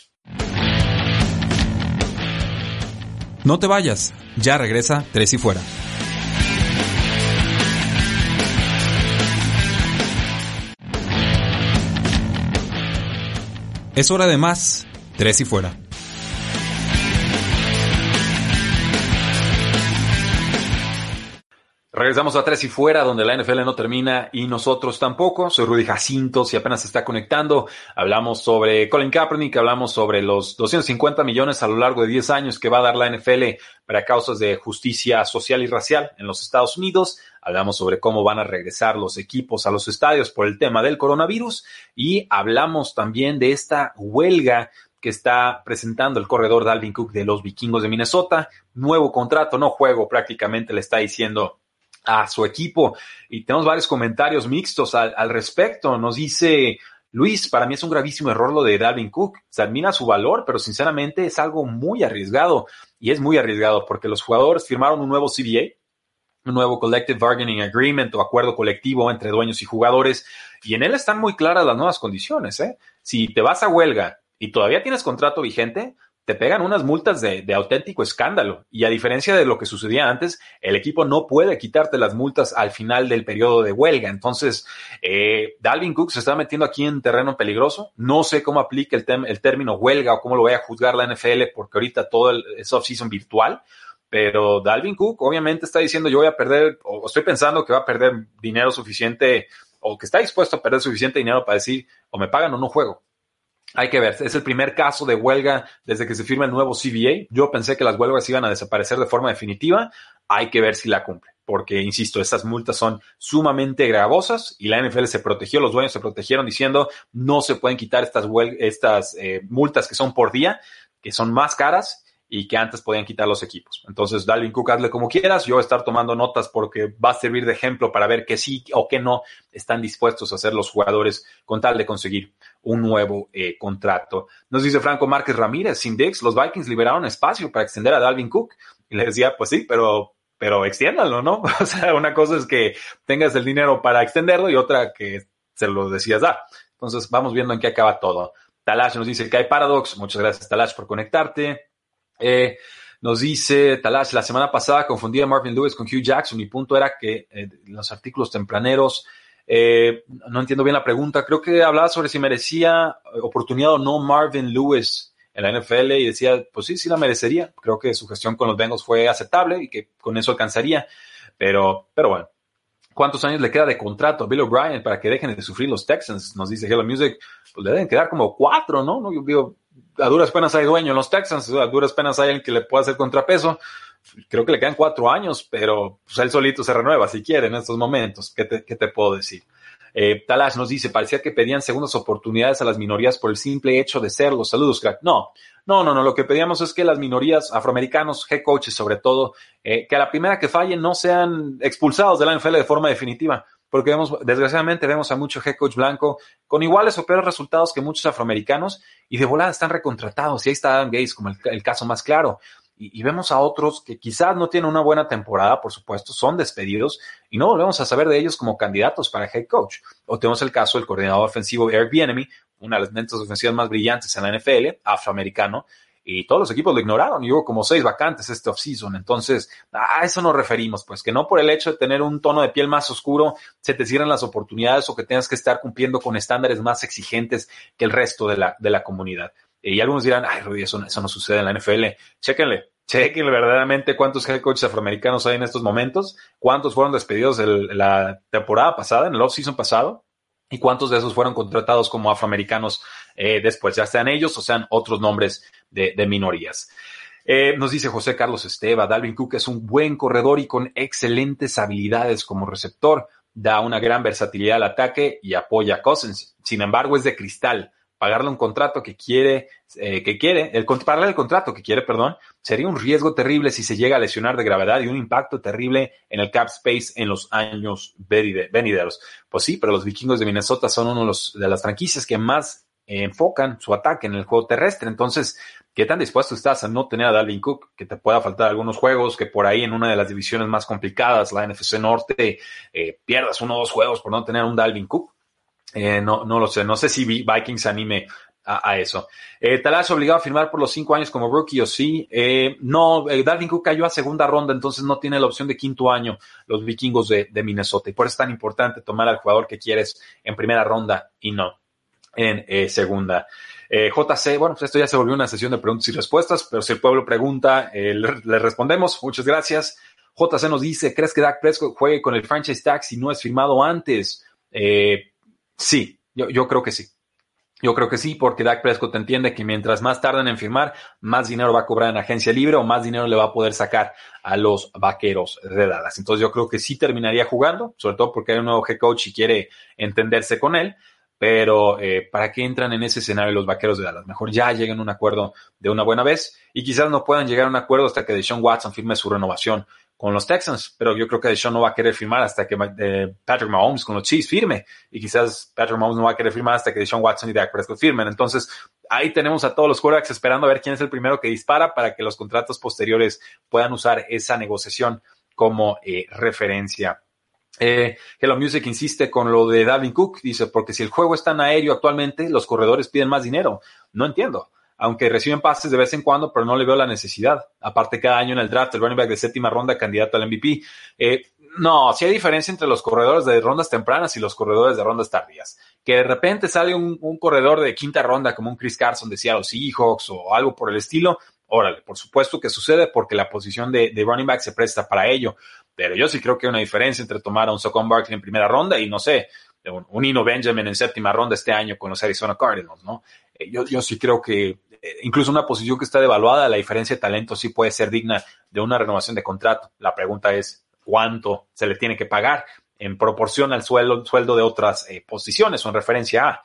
S2: No te vayas, ya regresa Tres y Fuera. Es hora de más, Tres y Fuera.
S1: Regresamos a Tres y Fuera, donde la NFL no termina y nosotros tampoco. Soy Rudy Jacinto, si apenas se está conectando. Hablamos sobre Colin Kaepernick, hablamos sobre los 250 millones a lo largo de 10 años que va a dar la NFL para causas de justicia social y racial en los Estados Unidos. Hablamos sobre cómo van a regresar los equipos a los estadios por el tema del coronavirus y hablamos también de esta huelga que está presentando el corredor Dalvin Cook de los vikingos de Minnesota. Nuevo contrato, no juego, prácticamente le está diciendo a su equipo. Y tenemos varios comentarios mixtos al, respecto. Nos dice Luis, para mí es un gravísimo error lo de Dalvin Cook. Se admira su valor, pero sinceramente es algo muy arriesgado. Y es muy arriesgado porque los jugadores firmaron un nuevo CBA, un nuevo Collective Bargaining Agreement o acuerdo colectivo entre dueños y jugadores. Y en él están muy claras las nuevas condiciones. ¿eh? Si te vas a huelga y todavía tienes contrato vigente, te pegan unas multas de, auténtico escándalo. Y a diferencia de lo que sucedía antes, el equipo no puede quitarte las multas al final del periodo de huelga. Entonces, eh, Dalvin Cook se está metiendo aquí en terreno peligroso. No sé cómo aplica el, el término huelga o cómo lo vaya a juzgar la NFL, porque ahorita todo el, es off-season virtual. Pero Dalvin Cook obviamente está diciendo yo voy a perder, o estoy pensando que va a perder dinero suficiente, o que está dispuesto a perder suficiente dinero para decir, o me pagan o no juego. Hay que ver, es el primer caso de huelga desde que se firma el nuevo CBA. Yo pensé que las huelgas iban a desaparecer de forma definitiva. Hay que ver si la cumple, porque, insisto, estas multas son sumamente gravosas y la NFL se protegió, los dueños se protegieron diciendo no se pueden quitar estas, estas eh, multas que son por día, que son más caras y que antes podían quitar los equipos. Entonces, Dalvin Cook, hazle como quieras. Yo voy a estar tomando notas porque va a servir de ejemplo para ver que sí o que no están dispuestos a hacer los jugadores con tal de conseguir un nuevo eh, contrato. Nos dice Franco Márquez Ramírez, sin Dix, los Vikings liberaron espacio para extender a Dalvin Cook. Y le decía, pues sí, pero, pero extiéndalo, ¿no? O sea, una cosa es que tengas el dinero para extenderlo y otra que se lo decías dar. Entonces, vamos viendo en qué acaba todo. Talash nos dice que hay paradox. Muchas gracias, Talash, por conectarte. Eh, nos dice Talash, la semana pasada confundí a Marvin Lewis con Hugh Jackson. Mi punto era que eh, los artículos tempraneros, eh, no entiendo bien la pregunta, creo que hablaba sobre si merecía oportunidad o no Marvin Lewis en la NFL y decía, pues sí, sí la merecería. Creo que su gestión con los Bengals fue aceptable y que con eso alcanzaría. Pero, pero bueno, ¿Cuántos años le queda de contrato a Bill O'Brien para que dejen de sufrir los Texans? Nos dice Hello Music. Pues le deben quedar como cuatro, ¿no? Yo digo, a duras penas hay dueño en los Texans, a duras penas hay alguien que le pueda hacer contrapeso. Creo que le quedan cuatro años, pero pues él solito se renueva si quiere en estos momentos. ¿Qué te, qué te puedo decir? Eh, Talash nos dice, parecía que pedían segundas oportunidades a las minorías por el simple hecho de serlo. Saludos, crack. No, no, no, no. Lo que pedíamos es que las minorías afroamericanos, head coaches sobre todo, eh, que a la primera que fallen no sean expulsados de la NFL de forma definitiva porque vemos, desgraciadamente vemos a mucho head coach blanco con iguales o peores resultados que muchos afroamericanos y de volada están recontratados. Y ahí está Adam Gates como el, caso más claro. Y, vemos a otros que quizás no tienen una buena temporada, por supuesto, son despedidos y no volvemos a saber de ellos como candidatos para head coach. O tenemos el caso del coordinador ofensivo Eric Bieniemy, una de las mentes ofensivas más brillantes en la NFL, afroamericano, y todos los equipos lo ignoraron y hubo como seis vacantes este offseason. Entonces, a eso nos referimos, pues que no por el hecho de tener un tono de piel más oscuro se te cierran las oportunidades o que tengas que estar cumpliendo con estándares más exigentes que el resto de la, de la comunidad. Y algunos dirán, ay, Rudy, eso, no sucede en la NFL. Chéquenle, chequen verdaderamente cuántos head coaches afroamericanos hay en estos momentos, cuántos fueron despedidos el, la temporada pasada, en el off-season pasado, y cuántos de esos fueron contratados como afroamericanos eh, después, ya sean ellos o sean otros nombres de, minorías. Eh, nos dice José Carlos Esteva, Dalvin Cook es un buen corredor y con excelentes habilidades como receptor, da una gran versatilidad al ataque y apoya a Cousins. Sin embargo, es de cristal pagarle un contrato que quiere, eh, que quiere, el, pagarle el contrato que quiere, perdón, sería un riesgo terrible si se llega a lesionar de gravedad y un impacto terrible en el cap space en los años venideros. Pues sí, pero los vikingos de Minnesota son uno de las franquicias que más enfocan su ataque en el juego terrestre. Entonces, ¿qué tan dispuesto estás a no tener a Dalvin Cook? Que te pueda faltar algunos juegos, que por ahí en una de las divisiones más complicadas, la NFC Norte, eh, pierdas uno o dos juegos por no tener un Dalvin Cook. Eh, no, no lo sé, no sé si Vikings anime a, eso. Eh, ¿Talas obligado a firmar por los cinco años como rookie o sí? Eh, no, Dalvin Cook cayó a segunda ronda, entonces no tiene la opción de quinto año los vikingos de, de, Minnesota. Y por eso es tan importante tomar al jugador que quieres en primera ronda y no en eh, segunda. JC, bueno, pues esto ya se volvió una sesión de preguntas y respuestas, pero si el pueblo pregunta, le, le, respondemos. Muchas gracias. JC nos dice, ¿crees que Dak Prescott juegue con el franchise tag si no es firmado antes? Eh, Sí, yo, yo creo que sí. Yo creo que sí, porque Dak Prescott entiende que mientras más tarden en firmar, más dinero va a cobrar en agencia libre o más dinero le va a poder sacar a los vaqueros de Dallas. Entonces yo creo que sí terminaría jugando, sobre todo porque hay un nuevo head coach y quiere entenderse con él. Pero eh, ¿para qué entran en ese escenario los vaqueros de Dallas? Mejor ya lleguen a un acuerdo de una buena vez y quizás no puedan llegar a un acuerdo hasta que Deshaun Watson firme su renovación con los Texans, pero yo creo que Deshaun no va a querer firmar hasta que eh, Patrick Mahomes con los Chiefs firme y quizás Patrick Mahomes no va a querer firmar hasta que Deshaun Watson y Dak Prescott firmen. Entonces, ahí tenemos a todos los quarterbacks esperando a ver quién es el primero que dispara para que los contratos posteriores puedan usar esa negociación como eh, referencia. Eh, Hello Music insiste con lo de Dalvin Cook, dice, porque si el juego es tan aéreo actualmente, los corredores piden más dinero. No entiendo aunque reciben pases de vez en cuando, pero no le veo la necesidad. Aparte, cada año en el draft, el running back de séptima ronda, candidato al MVP. Eh, no, sí hay diferencia entre los corredores de rondas tempranas y los corredores de rondas tardías. Que de repente sale un, corredor de quinta ronda como un Chris Carson de Seattle Seahawks o algo por el estilo, órale, por supuesto que sucede porque la posición de, running back se presta para ello. Pero yo sí creo que hay una diferencia entre tomar a un Socon Barkley en primera ronda y no sé, un, un Ino Benjamin en séptima ronda este año con los Arizona Cardinals, ¿no? Eh, yo, yo sí creo que eh, incluso una posición que está devaluada, la diferencia de talento sí puede ser digna de una renovación de contrato. La pregunta es cuánto se le tiene que pagar en proporción al sueldo, sueldo de otras eh, posiciones o en referencia a.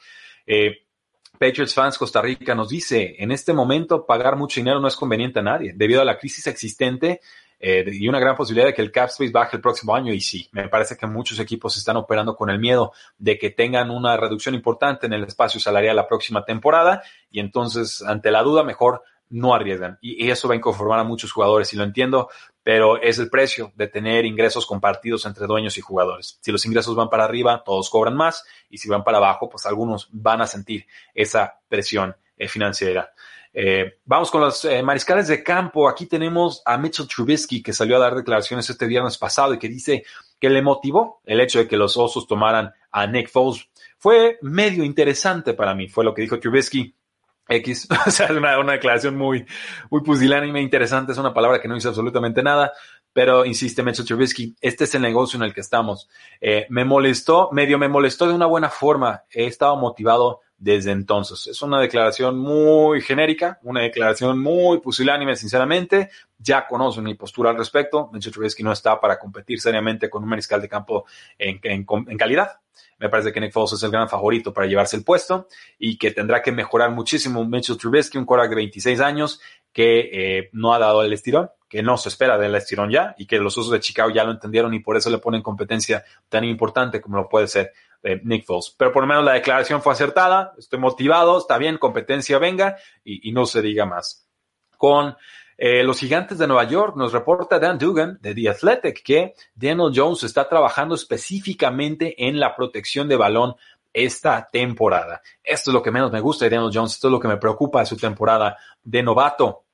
S1: Patriots Fans Costa Rica nos dice, en este momento pagar mucho dinero no es conveniente a nadie. Debido a la crisis existente, eh, y una gran posibilidad de que el cap space baje el próximo año. Y sí, me parece que muchos equipos están operando con el miedo de que tengan una reducción importante en el espacio salarial la próxima temporada y entonces ante la duda mejor no arriesgan. Y, eso va a inconformar a muchos jugadores, y lo entiendo, pero es el precio de tener ingresos compartidos entre dueños y jugadores. Si los ingresos van para arriba, todos cobran más, y si van para abajo, pues algunos van a sentir esa presión financiera. Eh, vamos con los eh, mariscales de campo. Aquí tenemos a Mitchell Trubisky, que salió a dar declaraciones este viernes pasado y que dice que le motivó el hecho de que los Osos tomaran a Nick Foles. Fue medio interesante para mí, fue lo que dijo Trubisky. X, o sea, una, una declaración muy, muy pusilánime, interesante, es una palabra que no dice absolutamente nada, pero insiste Mitchell Trubisky, este es el negocio en el que estamos. Eh, me molestó, medio me molestó de una buena forma, he estado motivado desde entonces. Es una declaración muy genérica, una declaración muy pusilánime, sinceramente. Ya conocen mi postura al respecto. Mitchell Trubisky no está para competir seriamente con un mariscal de campo en, calidad. Me parece que Nick Foles es el gran favorito para llevarse el puesto y que tendrá que mejorar muchísimo Mitchell Trubisky, un quarterback de 26 años que eh, no ha dado el estirón, que no se espera del estirón ya y que los usos de Chicago ya lo entendieron y por eso le ponen competencia tan importante como lo puede ser Nick Foles. Pero por lo menos la declaración fue acertada, estoy motivado, está bien, competencia venga y, no se diga más. Con eh, los gigantes de Nueva York nos reporta Dan Dugan de The Athletic que Daniel Jones está trabajando específicamente en la protección de balón esta temporada. Esto es lo que menos me gusta de Daniel Jones, esto es lo que me preocupa de su temporada de novato.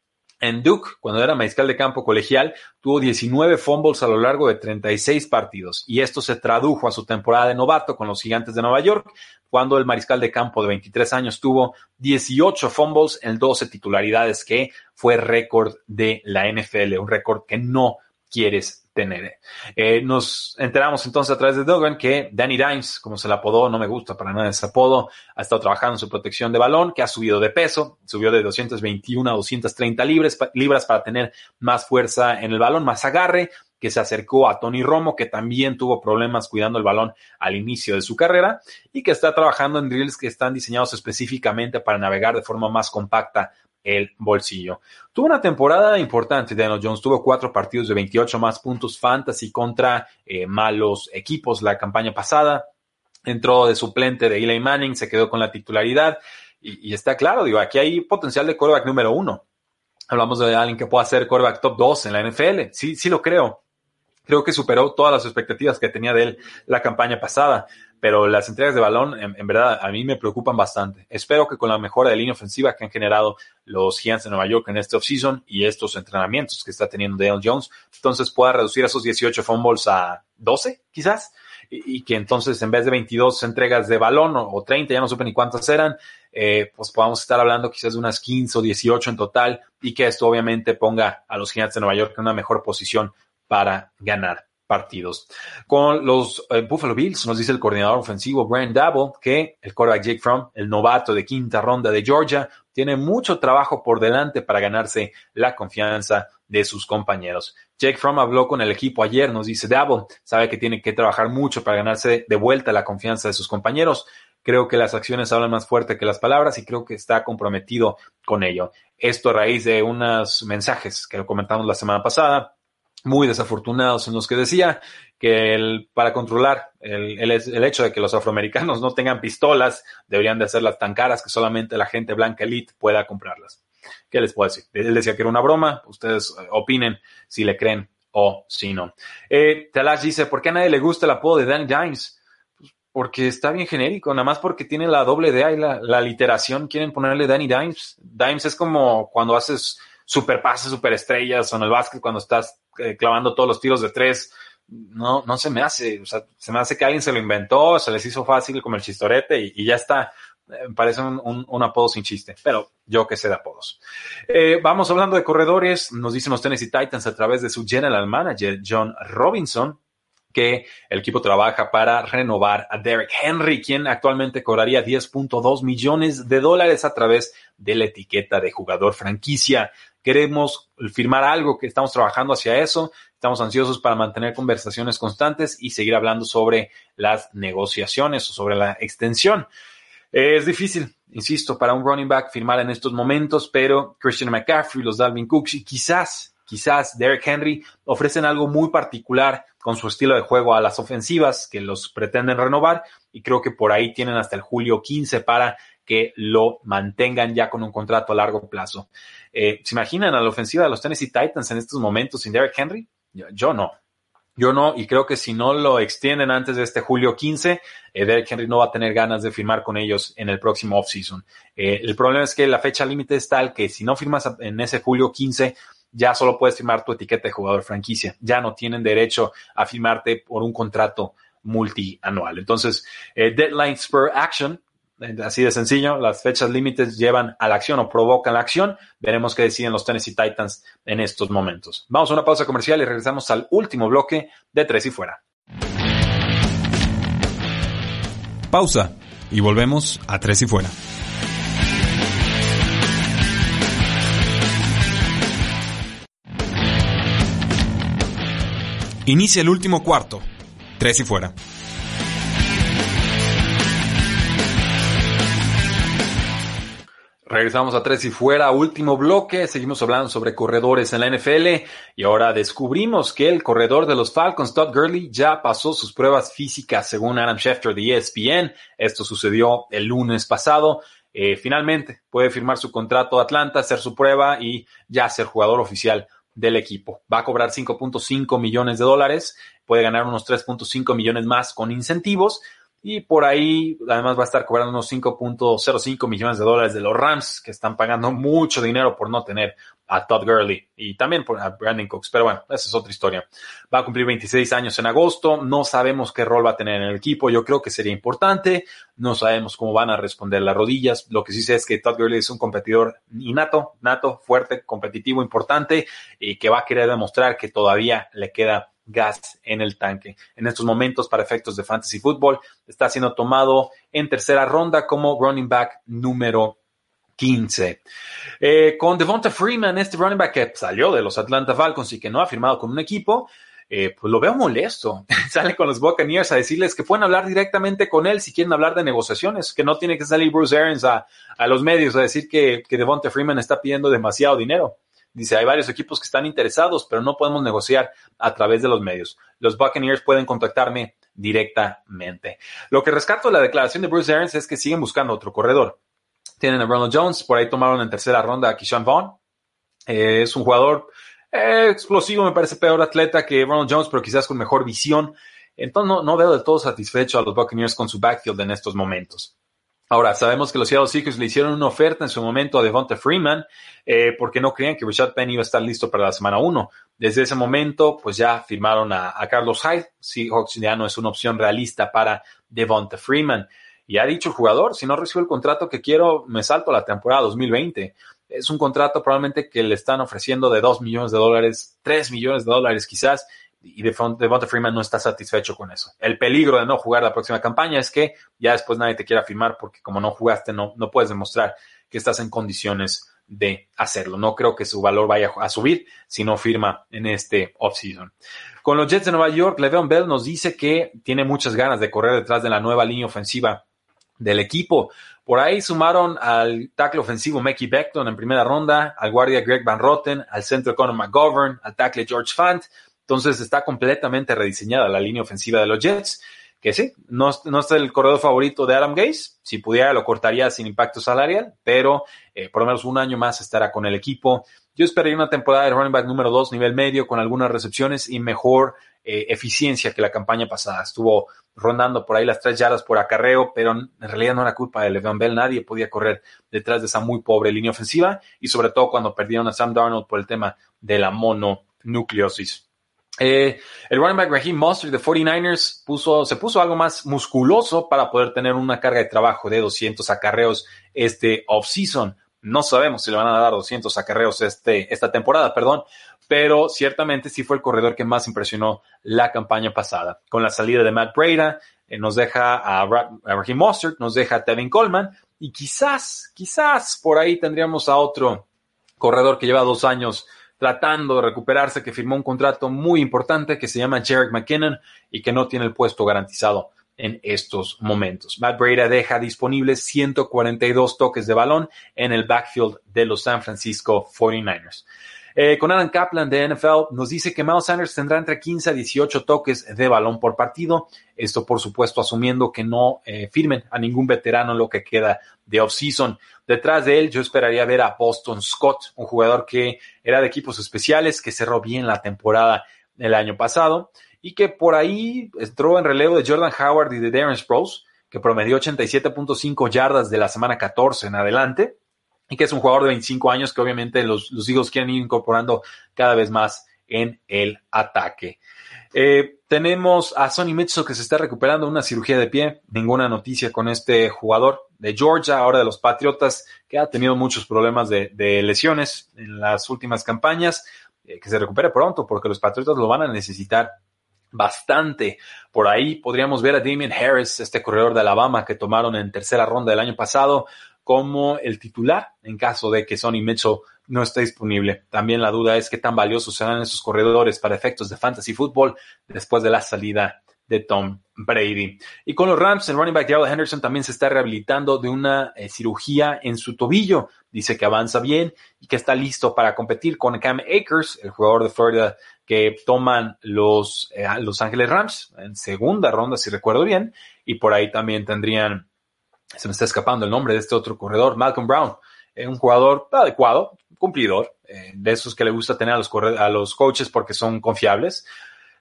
S1: En Duke, cuando era mariscal de campo colegial, tuvo 19 fumbles a lo largo de 36 partidos. Y esto se tradujo a su temporada de novato con los Gigantes de Nueva York, cuando el mariscal de campo de 23 años tuvo 18 fumbles en 12 titularidades, que fue récord de la NFL, un récord que no quieres tener. Eh, nos enteramos entonces a través de Duggan que Danny Dimes, como se le apodó, no me gusta para nada ese apodo, ha estado trabajando en su protección de balón, que ha subido de peso, subió de 221 a 230 libras, libras para tener más fuerza en el balón, más agarre, que se acercó a Tony Romo, que también tuvo problemas cuidando el balón al inicio de su carrera y que está trabajando en drills que están diseñados específicamente para navegar de forma más compacta el bolsillo. Tuvo una temporada importante, Daniel Jones. Tuvo cuatro partidos de 28 más puntos fantasy contra eh, malos equipos la campaña pasada. Entró de suplente de Eli Manning, se quedó con la titularidad y, está claro, digo, aquí hay potencial de quarterback número uno. Hablamos de alguien que pueda ser quarterback top 2 en la NFL. Sí, sí lo creo. Creo que superó todas las expectativas que tenía de él la campaña pasada pero las entregas de balón, en, verdad, a mí me preocupan bastante. Espero que con la mejora de línea ofensiva que han generado los Giants de Nueva York en este offseason y estos entrenamientos que está teniendo Dale Jones, entonces pueda reducir esos 18 fumbles a 12, quizás, y, que entonces en vez de 22 entregas de balón o, 30, ya no supe ni cuántas eran, eh, pues podamos estar hablando quizás de unas 15 o 18 en total y que esto obviamente ponga a los Giants de Nueva York en una mejor posición para ganar partidos. Con los eh, Buffalo Bills, nos dice el coordinador ofensivo Brian Dabble que el quarterback Jake Fromm, el novato de quinta ronda de Georgia, tiene mucho trabajo por delante para ganarse la confianza de sus compañeros. Jake Fromm habló con el equipo ayer, nos dice Dabble, sabe que tiene que trabajar mucho para ganarse de vuelta la confianza de sus compañeros. Creo que las acciones hablan más fuerte que las palabras y creo que está comprometido con ello. Esto a raíz de unos mensajes que comentamos la semana pasada muy desafortunados en los que decía que el, para controlar el, el, hecho de que los afroamericanos no tengan pistolas, deberían de hacerlas tan caras que solamente la gente blanca elite pueda comprarlas. ¿Qué les puedo decir? Él decía que era una broma, ustedes eh, opinen si le creen o si no. Eh, Talash dice, ¿por qué a nadie le gusta el apodo de Dan Dimes? Pues porque está bien genérico, nada más porque tiene la doble D y la, la literación, quieren ponerle Danny Dimes. Dimes es como cuando haces super pases, super estrellas o en el básquet cuando estás clavando todos los tiros de tres. No, no se me hace. O sea, se me hace que alguien se lo inventó, se les hizo fácil como el chistorete y, ya está. Eh, parece un, apodo sin chiste, pero yo que sé de apodos. Eh, vamos hablando de corredores. Nos dicen los Tennessee Titans a través de su general manager, John Robinson, que el equipo trabaja para renovar a Derek Henry, quien actualmente cobraría 10.2 millones de dólares a través de la etiqueta de jugador franquicia queremos firmar algo, que estamos trabajando hacia eso, estamos ansiosos para mantener conversaciones constantes y seguir hablando sobre las negociaciones o sobre la extensión. Es difícil, insisto, para un running back firmar en estos momentos, pero Christian McCaffrey, los Dalvin Cooks y quizás, quizás Derek Henry ofrecen algo muy particular con su estilo de juego a las ofensivas que los pretenden renovar y creo que por ahí tienen hasta el julio 15 para que lo mantengan ya con un contrato a largo plazo. Eh, ¿Se imaginan a la ofensiva de los Tennessee Titans en estos momentos sin Derek Henry? Yo, no. Yo no, y creo que si no lo extienden antes de este julio 15, eh, Derek Henry no va a tener ganas de firmar con ellos en el próximo offseason. Eh, el problema es que la fecha límite es tal que si no firmas en ese julio 15, ya solo puedes firmar tu etiqueta de jugador franquicia. Ya no tienen derecho a firmarte por un contrato multianual. Entonces, Deadline Spur Action Así de sencillo, las fechas límites llevan a la acción o provocan la acción. Veremos qué deciden los Tennessee Titans en estos momentos. Vamos a una pausa comercial y regresamos al último bloque de Tres y Fuera.
S2: Pausa y volvemos a Tres y Fuera. Inicia el último cuarto. Tres y Fuera.
S1: Regresamos a tres y fuera, último bloque. Seguimos hablando sobre corredores en la NFL y ahora descubrimos que el corredor de los Falcons, Todd Gurley, ya pasó sus pruebas físicas según Adam Schefter de ESPN. Esto sucedió el lunes pasado. Eh, finalmente puede firmar su contrato de Atlanta, hacer su prueba y ya ser jugador oficial del equipo. Va a cobrar 5.5 millones de dólares, puede ganar unos 3.5 millones más con incentivos y por ahí además va a estar cobrando unos 5.05 millones de dólares de los Rams, que están pagando mucho dinero por no tener a Todd Gurley y también por a Brandon Cooks. Pero bueno, esa es otra historia. Va a cumplir 26 años en agosto. No sabemos qué rol va a tener en el equipo. Yo creo que sería importante. No sabemos cómo van a responder las rodillas. Lo que sí sé es que Todd Gurley es un competidor innato, nato, fuerte, competitivo, importante y que va a querer demostrar que todavía le queda gas en el tanque. En estos momentos, para efectos de fantasy football, está siendo tomado en tercera ronda como running back número 15. Eh, con Devonta Freeman, este running back que salió de los Atlanta Falcons y que no ha firmado con un equipo, eh, pues lo veo molesto. Sale con los Buccaneers a decirles que pueden hablar directamente con él si quieren hablar de negociaciones, que no tiene que salir Bruce Arians a, los medios a decir que, que Devonta Freeman está pidiendo demasiado dinero. Dice, hay varios equipos que están interesados, pero no podemos negociar a través de los medios. Los Buccaneers pueden contactarme directamente. Lo que rescato de la declaración de Bruce Arians es que siguen buscando otro corredor. Tienen a Ronald Jones, por ahí tomaron en tercera ronda a Kishan Vaughn. Eh, es un jugador eh, explosivo, me parece peor atleta que Ronald Jones, pero quizás con mejor visión. Entonces no, no veo del todo satisfecho a los Buccaneers con su backfield en estos momentos. Ahora, sabemos que los Seattle Seahawks le hicieron una oferta en su momento a Devonta Freeman eh, porque no creían que Richard Penn iba a estar listo para la semana 1. Desde ese momento, pues ya firmaron a, Carlos Hyde. Seahawks ya no es una opción realista para Devonta Freeman. Y ha dicho el jugador, si no recibo el contrato que quiero, me salto a la temporada 2020. Es un contrato probablemente que le están ofreciendo de 2 millones de dólares, 3 millones de dólares quizás, y Devonta Freeman no está satisfecho con eso. El peligro de no jugar la próxima campaña es que ya después nadie te quiera firmar porque como no jugaste no, no puedes demostrar que estás en condiciones de hacerlo. No creo que su valor vaya a subir si no firma en este offseason. Con los Jets de Nueva York, Le'Veon Bell nos dice que tiene muchas ganas de correr detrás de la nueva línea ofensiva del equipo. Por ahí sumaron al tackle ofensivo Mackie Beckton en primera ronda, al guardia Greg Van Rotten, al centro Conor McGovern, al tackle George Fant entonces está completamente rediseñada la línea ofensiva de los Jets, que sí, no, no es el corredor favorito de Adam Gaze, si pudiera lo cortaría sin impacto salarial, pero eh, por lo menos un año más estará con el equipo. Yo esperaría una temporada de running back número 2, nivel medio, con algunas recepciones y mejor eh, eficiencia que la campaña pasada. Estuvo rondando por ahí las tres yardas por acarreo, pero en realidad no era culpa de Le'Veon Bell. Nadie podía correr detrás de esa muy pobre línea ofensiva y sobre todo cuando perdieron a Sam Darnold por el tema de la mononucleosis. Eh, el running back Raheem Mostert de 49ers puso, se puso algo más musculoso para poder tener una carga de trabajo de 200 acarreos este offseason. No sabemos si le van a dar 200 acarreos este, esta temporada, perdón, pero ciertamente sí fue el corredor que más impresionó la campaña pasada. Con la salida de Matt Breda, eh, nos deja a, Raheem Mostert, nos deja a Tevin Coleman y quizás, quizás por ahí tendríamos a otro corredor que lleva dos años tratando de recuperarse, que firmó un contrato muy importante que se llama Jarek McKinnon y que no tiene el puesto garantizado en estos momentos. Matt Breda deja disponibles 142 toques de balón en el backfield de los San Francisco 49ers. Eh, con Adam Kaplan de NFL nos dice que Miles Sanders tendrá entre 15 a 18 toques de balón por partido. Esto, por supuesto, asumiendo que no eh, firmen a ningún veterano lo que queda de offseason. Detrás de él, yo esperaría ver a Boston Scott, un jugador que era de equipos especiales, que cerró bien la temporada el año pasado y que por ahí entró en relevo de Jordan Howard y de Darren Sproles, que promedió 87.5 yardas de la semana 14 en adelante y que es un jugador de 25 años que obviamente los, los quieren ir incorporando cada vez más en el ataque. Eh, tenemos a Sonny Mitchell que se está recuperando una cirugía de pie. Ninguna noticia con este jugador de Georgia, ahora de los Patriotas, que ha tenido muchos problemas de, lesiones en las últimas campañas. Eh, que se recupere pronto porque los Patriotas lo van a necesitar bastante. Por ahí podríamos ver a Damien Harris, este corredor de Alabama que tomaron en tercera ronda del año pasado como el titular en caso de que Sonny Mitchell no esté disponible. También la duda es qué tan valiosos serán esos corredores para efectos de fantasy fútbol después de la salida de Tom Brady. Y con los Rams, el running back Gerald Henderson también se está rehabilitando de una eh, cirugía en su tobillo. Dice que avanza bien y que está listo para competir con Cam Akers, el jugador de Florida que toman los eh, Los Ángeles Rams en segunda ronda, si recuerdo bien. Y por ahí también tendrían se me está escapando el nombre de este otro corredor, Malcolm Brown, eh, un jugador adecuado, cumplidor, eh, de esos que le gusta tener a los, a los coaches porque son confiables.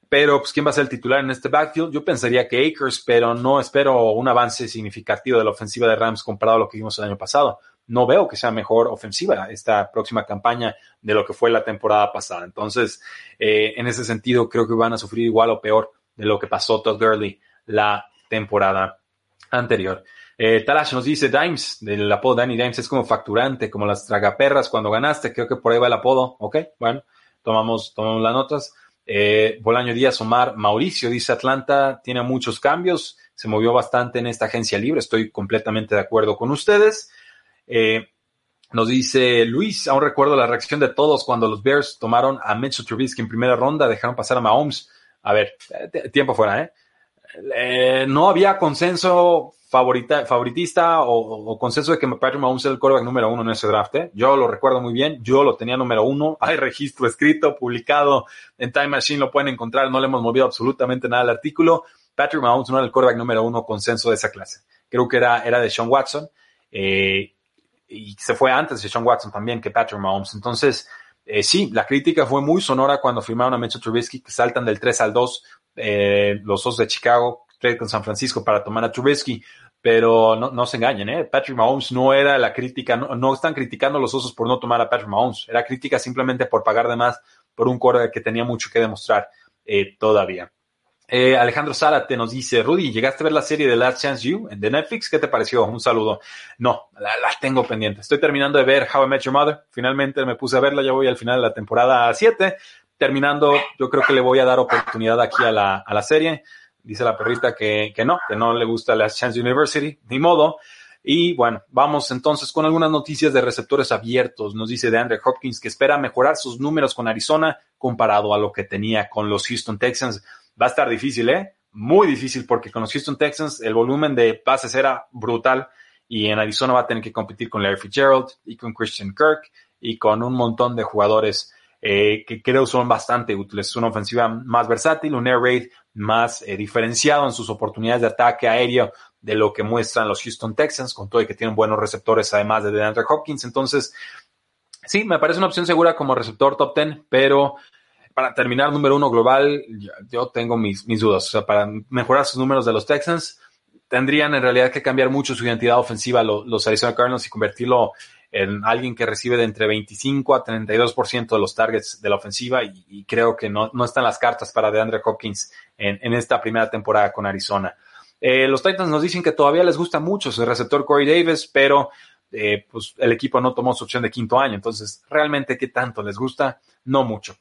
S1: pero pues quién va a ser el titular en este backfield? Yo pensaría que Akers, pero no espero un avance significativo de la ofensiva de Rams comparado a lo que vimos el año pasado. No veo que sea mejor ofensiva esta próxima campaña de lo que fue la temporada pasada. Entonces, eh, en ese sentido, creo que van a sufrir igual o peor de lo que pasó Todd Gurley la temporada anterior. Eh, Talash nos dice Dimes, del apodo Danny Dimes es como facturante, como las tragaperras cuando ganaste, creo que por ahí va el apodo, ok, bueno, tomamos, tomamos las notas. Eh, Bolaño Díaz Omar Mauricio dice Atlanta tiene muchos cambios, se movió bastante en esta agencia libre, estoy completamente de acuerdo con ustedes. Eh, nos dice Luis, aún recuerdo la reacción de todos cuando los Bears tomaron a Mitchell Trubisky en primera ronda, dejaron pasar a Mahomes. A ver, eh, tiempo fuera, ¿eh? ¿Eh? no había consenso favorita, favoritista o, consenso de que Patrick Mahomes era el quarterback número uno en ese draft. ¿eh? Yo lo recuerdo muy bien, yo lo tenía número uno. Hay registro escrito, publicado en Time Machine, lo pueden encontrar, no le hemos movido absolutamente nada al artículo. Patrick Mahomes no era el quarterback número uno consenso de esa clase. Creo que era, era de Sean Watson. Eh, y se fue antes de Sean Watson también que Patrick Mahomes. Entonces, sí, la crítica fue muy sonora cuando firmaron a Mitchell Trubisky, que saltan del 3 al 2 eh, los dos de Chicago, trade con San Francisco para tomar a Trubisky. Pero no, se engañen, ¿eh? Patrick Mahomes no era la crítica, no, están criticando a los osos por no tomar a Patrick Mahomes, era crítica simplemente por pagar de más por un core que tenía mucho que demostrar eh, todavía. Eh, Alejandro Zárate nos dice, Rudy, ¿llegaste a ver la serie de Last Chance You de Netflix? ¿Qué te pareció? Un saludo. No, la, tengo pendiente. Estoy terminando de ver How I Met Your Mother. Finalmente me puse a verla, ya voy al final de la temporada 7. Terminando, yo creo que le voy a dar oportunidad aquí a la, a la serie. Dice la perrita que, que no, que no le gusta Last Chance University, ni modo. Y bueno, vamos entonces con algunas noticias de receptores abiertos. Nos dice de Andre Hopkins que espera mejorar sus números con Arizona comparado a lo que tenía con los Houston Texans va a estar difícil, ¿eh? Muy difícil porque con los Houston Texans el volumen de pases era brutal y en Arizona va a tener que competir con Larry Fitzgerald y con Christian Kirk y con un montón de jugadores eh, que creo son bastante útiles. Es una ofensiva más versátil, un air raid más eh, diferenciado en sus oportunidades de ataque aéreo de lo que muestran los Houston Texans, con todo y que tienen buenos receptores además de DeAndre Hopkins. Entonces, sí, me parece una opción segura como receptor top 10, pero para terminar número uno global, yo tengo mis, mis dudas. O sea, para mejorar sus números de los Texans, tendrían en realidad que cambiar mucho su identidad ofensiva los, los Arizona Cardinals y convertirlo en alguien que recibe de entre 25 a 32% de los targets de la ofensiva y, creo que no, no, están las cartas para DeAndre Hopkins en, en esta primera temporada con Arizona. Eh, los Titans nos dicen que todavía les gusta mucho su receptor Corey Davis, pero eh, pues el equipo no tomó su opción de quinto año. Entonces, realmente, ¿qué tanto les gusta? No mucho.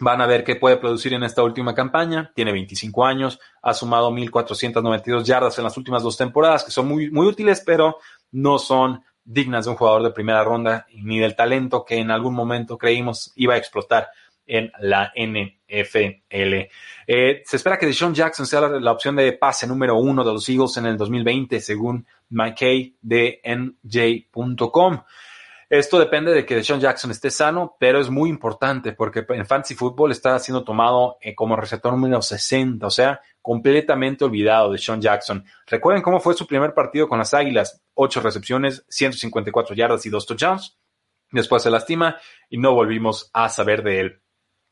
S1: Van a ver qué puede producir en esta última campaña. Tiene 25 años, ha sumado 1.492 yardas en las últimas dos temporadas, que son muy, muy útiles, pero no son dignas de un jugador de primera ronda ni del talento que en algún momento creímos iba a explotar en la NFL. Eh, se espera que Deshaun Jackson sea la, la, opción de pase número uno de los Eagles en el 2020, según McKay de NJ.com. Esto depende de que Deshaun Jackson esté sano, pero es muy importante porque en Fantasy Football está siendo tomado eh, como receptor número 60, o sea, completamente olvidado de Sean Jackson. Recuerden cómo fue su primer partido con las Águilas, 8 recepciones, 154 yardas y 2 touchdowns. Después se lastima y no volvimos a saber de él.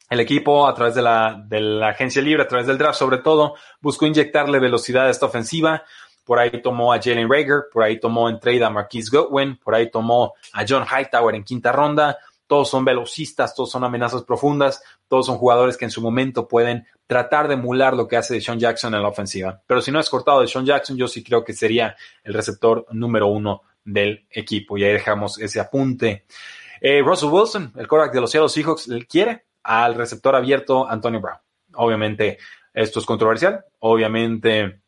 S1: El equipo, a través de la agencia libre, a través del draft sobre todo, buscó inyectarle velocidad a esta ofensiva por ahí tomó a Jalen Rager, por ahí tomó en trade a Marquise Goodwin, por ahí tomó a John Hightower en quinta ronda. Todos son velocistas, todos son amenazas profundas, todos son jugadores que en su momento pueden tratar de emular lo que hace Sean Jackson en la ofensiva. Pero si no es cortado de Sean Jackson, yo sí creo que sería el receptor número uno del equipo. Y ahí dejamos ese apunte. Eh, Russell Wilson, el quarterback de los Seattle Seahawks, quiere al receptor abierto Antonio Brown. Obviamente esto es controversial. Obviamente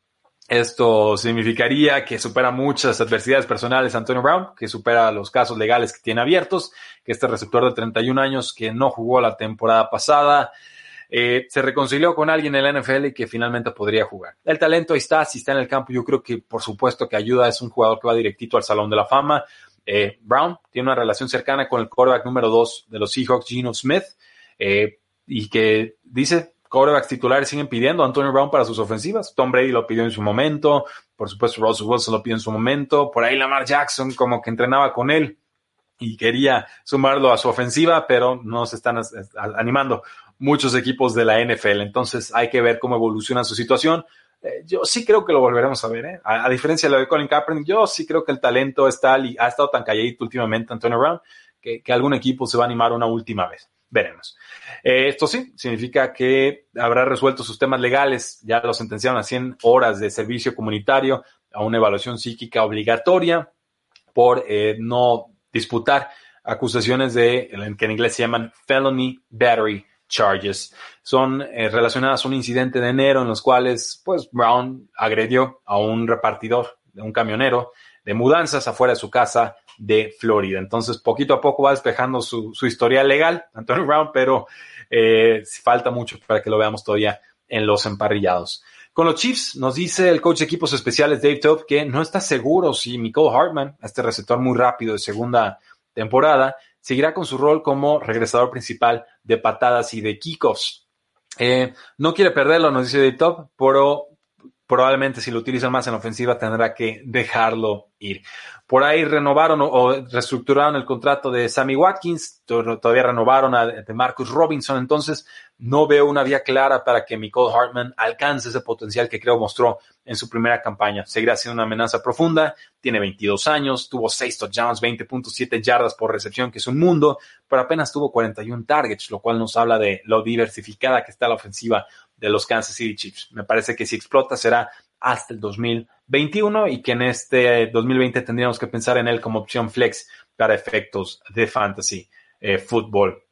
S1: esto significaría que supera muchas adversidades personales Antonio Brown, que supera los casos legales que tiene abiertos, que este receptor de 31 años que no jugó la temporada pasada, eh, se reconcilió con alguien en la NFL y que finalmente podría jugar. El talento ahí está, si está en el campo, yo creo que por supuesto que ayuda, es un jugador que va directito al Salón de la Fama. Eh, Brown tiene una relación cercana con el quarterback número 2 de los Seahawks, Gino Smith, eh, y que dice quarterbacks titulares siguen pidiendo a Antonio Brown para sus ofensivas. Tom Brady lo pidió en su momento, por supuesto Russell Wilson lo pidió en su momento, por ahí Lamar Jackson como que entrenaba con él y quería sumarlo a su ofensiva, pero no se están animando muchos equipos de la NFL. Entonces hay que ver cómo evoluciona su situación. Eh, yo sí creo que lo volveremos a ver, ¿eh? a, diferencia de lo de Colin Kaepernick, yo sí creo que el talento está ha estado tan calladito últimamente Antonio Brown que algún equipo se va a animar una última vez. Veremos. Eh, esto sí, significa que habrá resuelto sus temas legales, ya lo sentenciaron a 100 horas de servicio comunitario, a una evaluación psíquica obligatoria por eh, no disputar acusaciones de, que en inglés se llaman felony battery charges. Son eh, relacionadas a un incidente de enero en los cuales, pues, Brown agredió a un repartidor, de un camionero de mudanzas afuera de su casa de Florida. Entonces, poquito a poco va despejando su, su historial legal, Antonio Brown, pero eh, falta mucho para que lo veamos todavía en los emparrillados. Con los Chiefs, nos dice el coach de equipos especiales Dave Top que no está seguro si Nicole Hartman, este receptor muy rápido de segunda temporada, seguirá con su rol como regresador principal de patadas y de kickoffs. Eh, no quiere perderlo, nos dice Dave Top, pero probablemente si lo utilizan más en ofensiva tendrá que dejarlo ir. Por ahí renovaron o, reestructuraron el contrato de Sammy Watkins, todavía renovaron a de Marcus Robinson, entonces no veo una vía clara para que Nicole Hartman alcance ese potencial que creo mostró en su primera campaña. Seguirá siendo una amenaza profunda, tiene 22 años, tuvo 6 touchdowns, 20.7 yardas por recepción, que es un mundo, pero apenas tuvo 41 targets, lo cual nos habla de lo diversificada que está la ofensiva de los Kansas City Chiefs. Me parece que si explota será hasta el 2021 y que en este 2020 tendríamos que pensar en él como opción flex para efectos de fantasy eh, fútbol.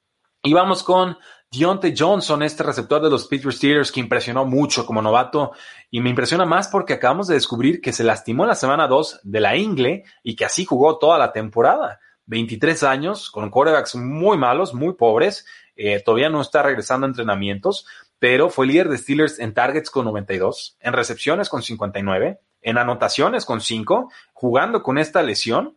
S1: Y vamos con Deontay Johnson, este receptor de los Pittsburgh Steelers que impresionó mucho como novato y me impresiona más porque acabamos de descubrir que se lastimó la semana 2 de la ingle y que así jugó toda la temporada. 23 años, con quarterbacks muy malos, muy pobres, eh, todavía no está regresando a entrenamientos, pero fue líder de Steelers en targets con 92, en recepciones con 59, en anotaciones con 5, jugando con esta lesión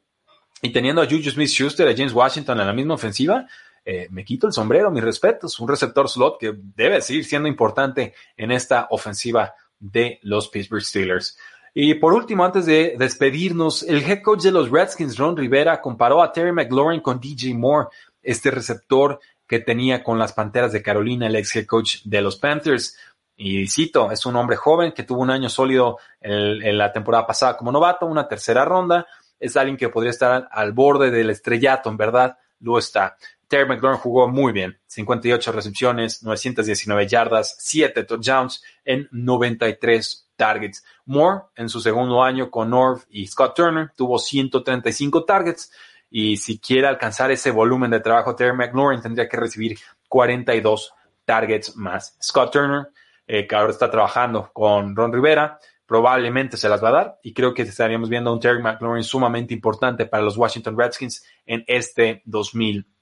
S1: y teniendo a Juju Smith-Schuster, a James Washington en la misma ofensiva, eh, me quito el sombrero, mis respetos, un receptor slot que debe seguir siendo importante en esta ofensiva de los Pittsburgh Steelers. Y por último, antes de despedirnos, el head coach de los Redskins, Ron Rivera, comparó a Terry McLaurin con DJ Moore, este receptor que tenía con las Panteras de Carolina, el ex head coach de los Panthers. Y cito, es un hombre joven que tuvo un año sólido en, la temporada pasada como novato, una tercera ronda. Es alguien que podría estar al borde del estrellato, en verdad, lo está. Terry McLaurin jugó muy bien, 58 recepciones, 919 yardas, 7 touchdowns en 93 targets. Moore, en su segundo año con North y Scott Turner, tuvo 135 targets, y si quiere alcanzar ese volumen de trabajo, Terry McLaurin tendría que recibir 42 targets más. Scott Turner, eh, que ahora está trabajando con Ron Rivera, probablemente se las va a dar y creo que estaríamos viendo un Terry McLaurin sumamente importante para los Washington Redskins en este 2020.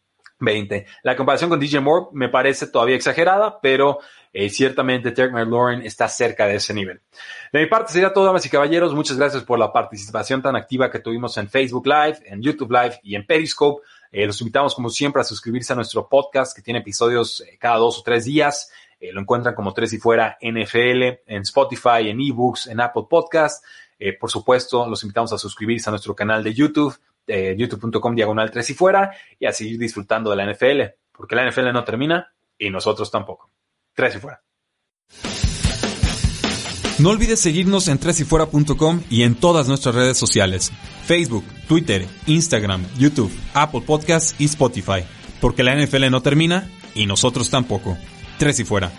S1: La comparación con DJ Moore me parece todavía exagerada, pero eh, ciertamente Terry McLaurin está cerca de ese nivel. De mi parte sería todo, damas y caballeros. Muchas gracias por la participación tan activa que tuvimos en Facebook Live, en YouTube Live y en Periscope. Eh, los invitamos, como siempre, a suscribirse a nuestro podcast que tiene episodios eh, cada dos o tres días. lo encuentran como Tres y Fuera NFL en Spotify, en eBooks, en Apple Podcast. por supuesto, los invitamos a suscribirse a nuestro canal de YouTube, youtube.com diagonal Tres y Fuera, y a seguir disfrutando de la NFL, porque la NFL no termina y nosotros tampoco. Tres y fuera.
S2: No olvides seguirnos en tresyfuera.com y en todas nuestras redes sociales, Facebook, Twitter, Instagram, YouTube, Apple Podcasts y Spotify, porque la NFL no termina y nosotros tampoco. Tres y fuera.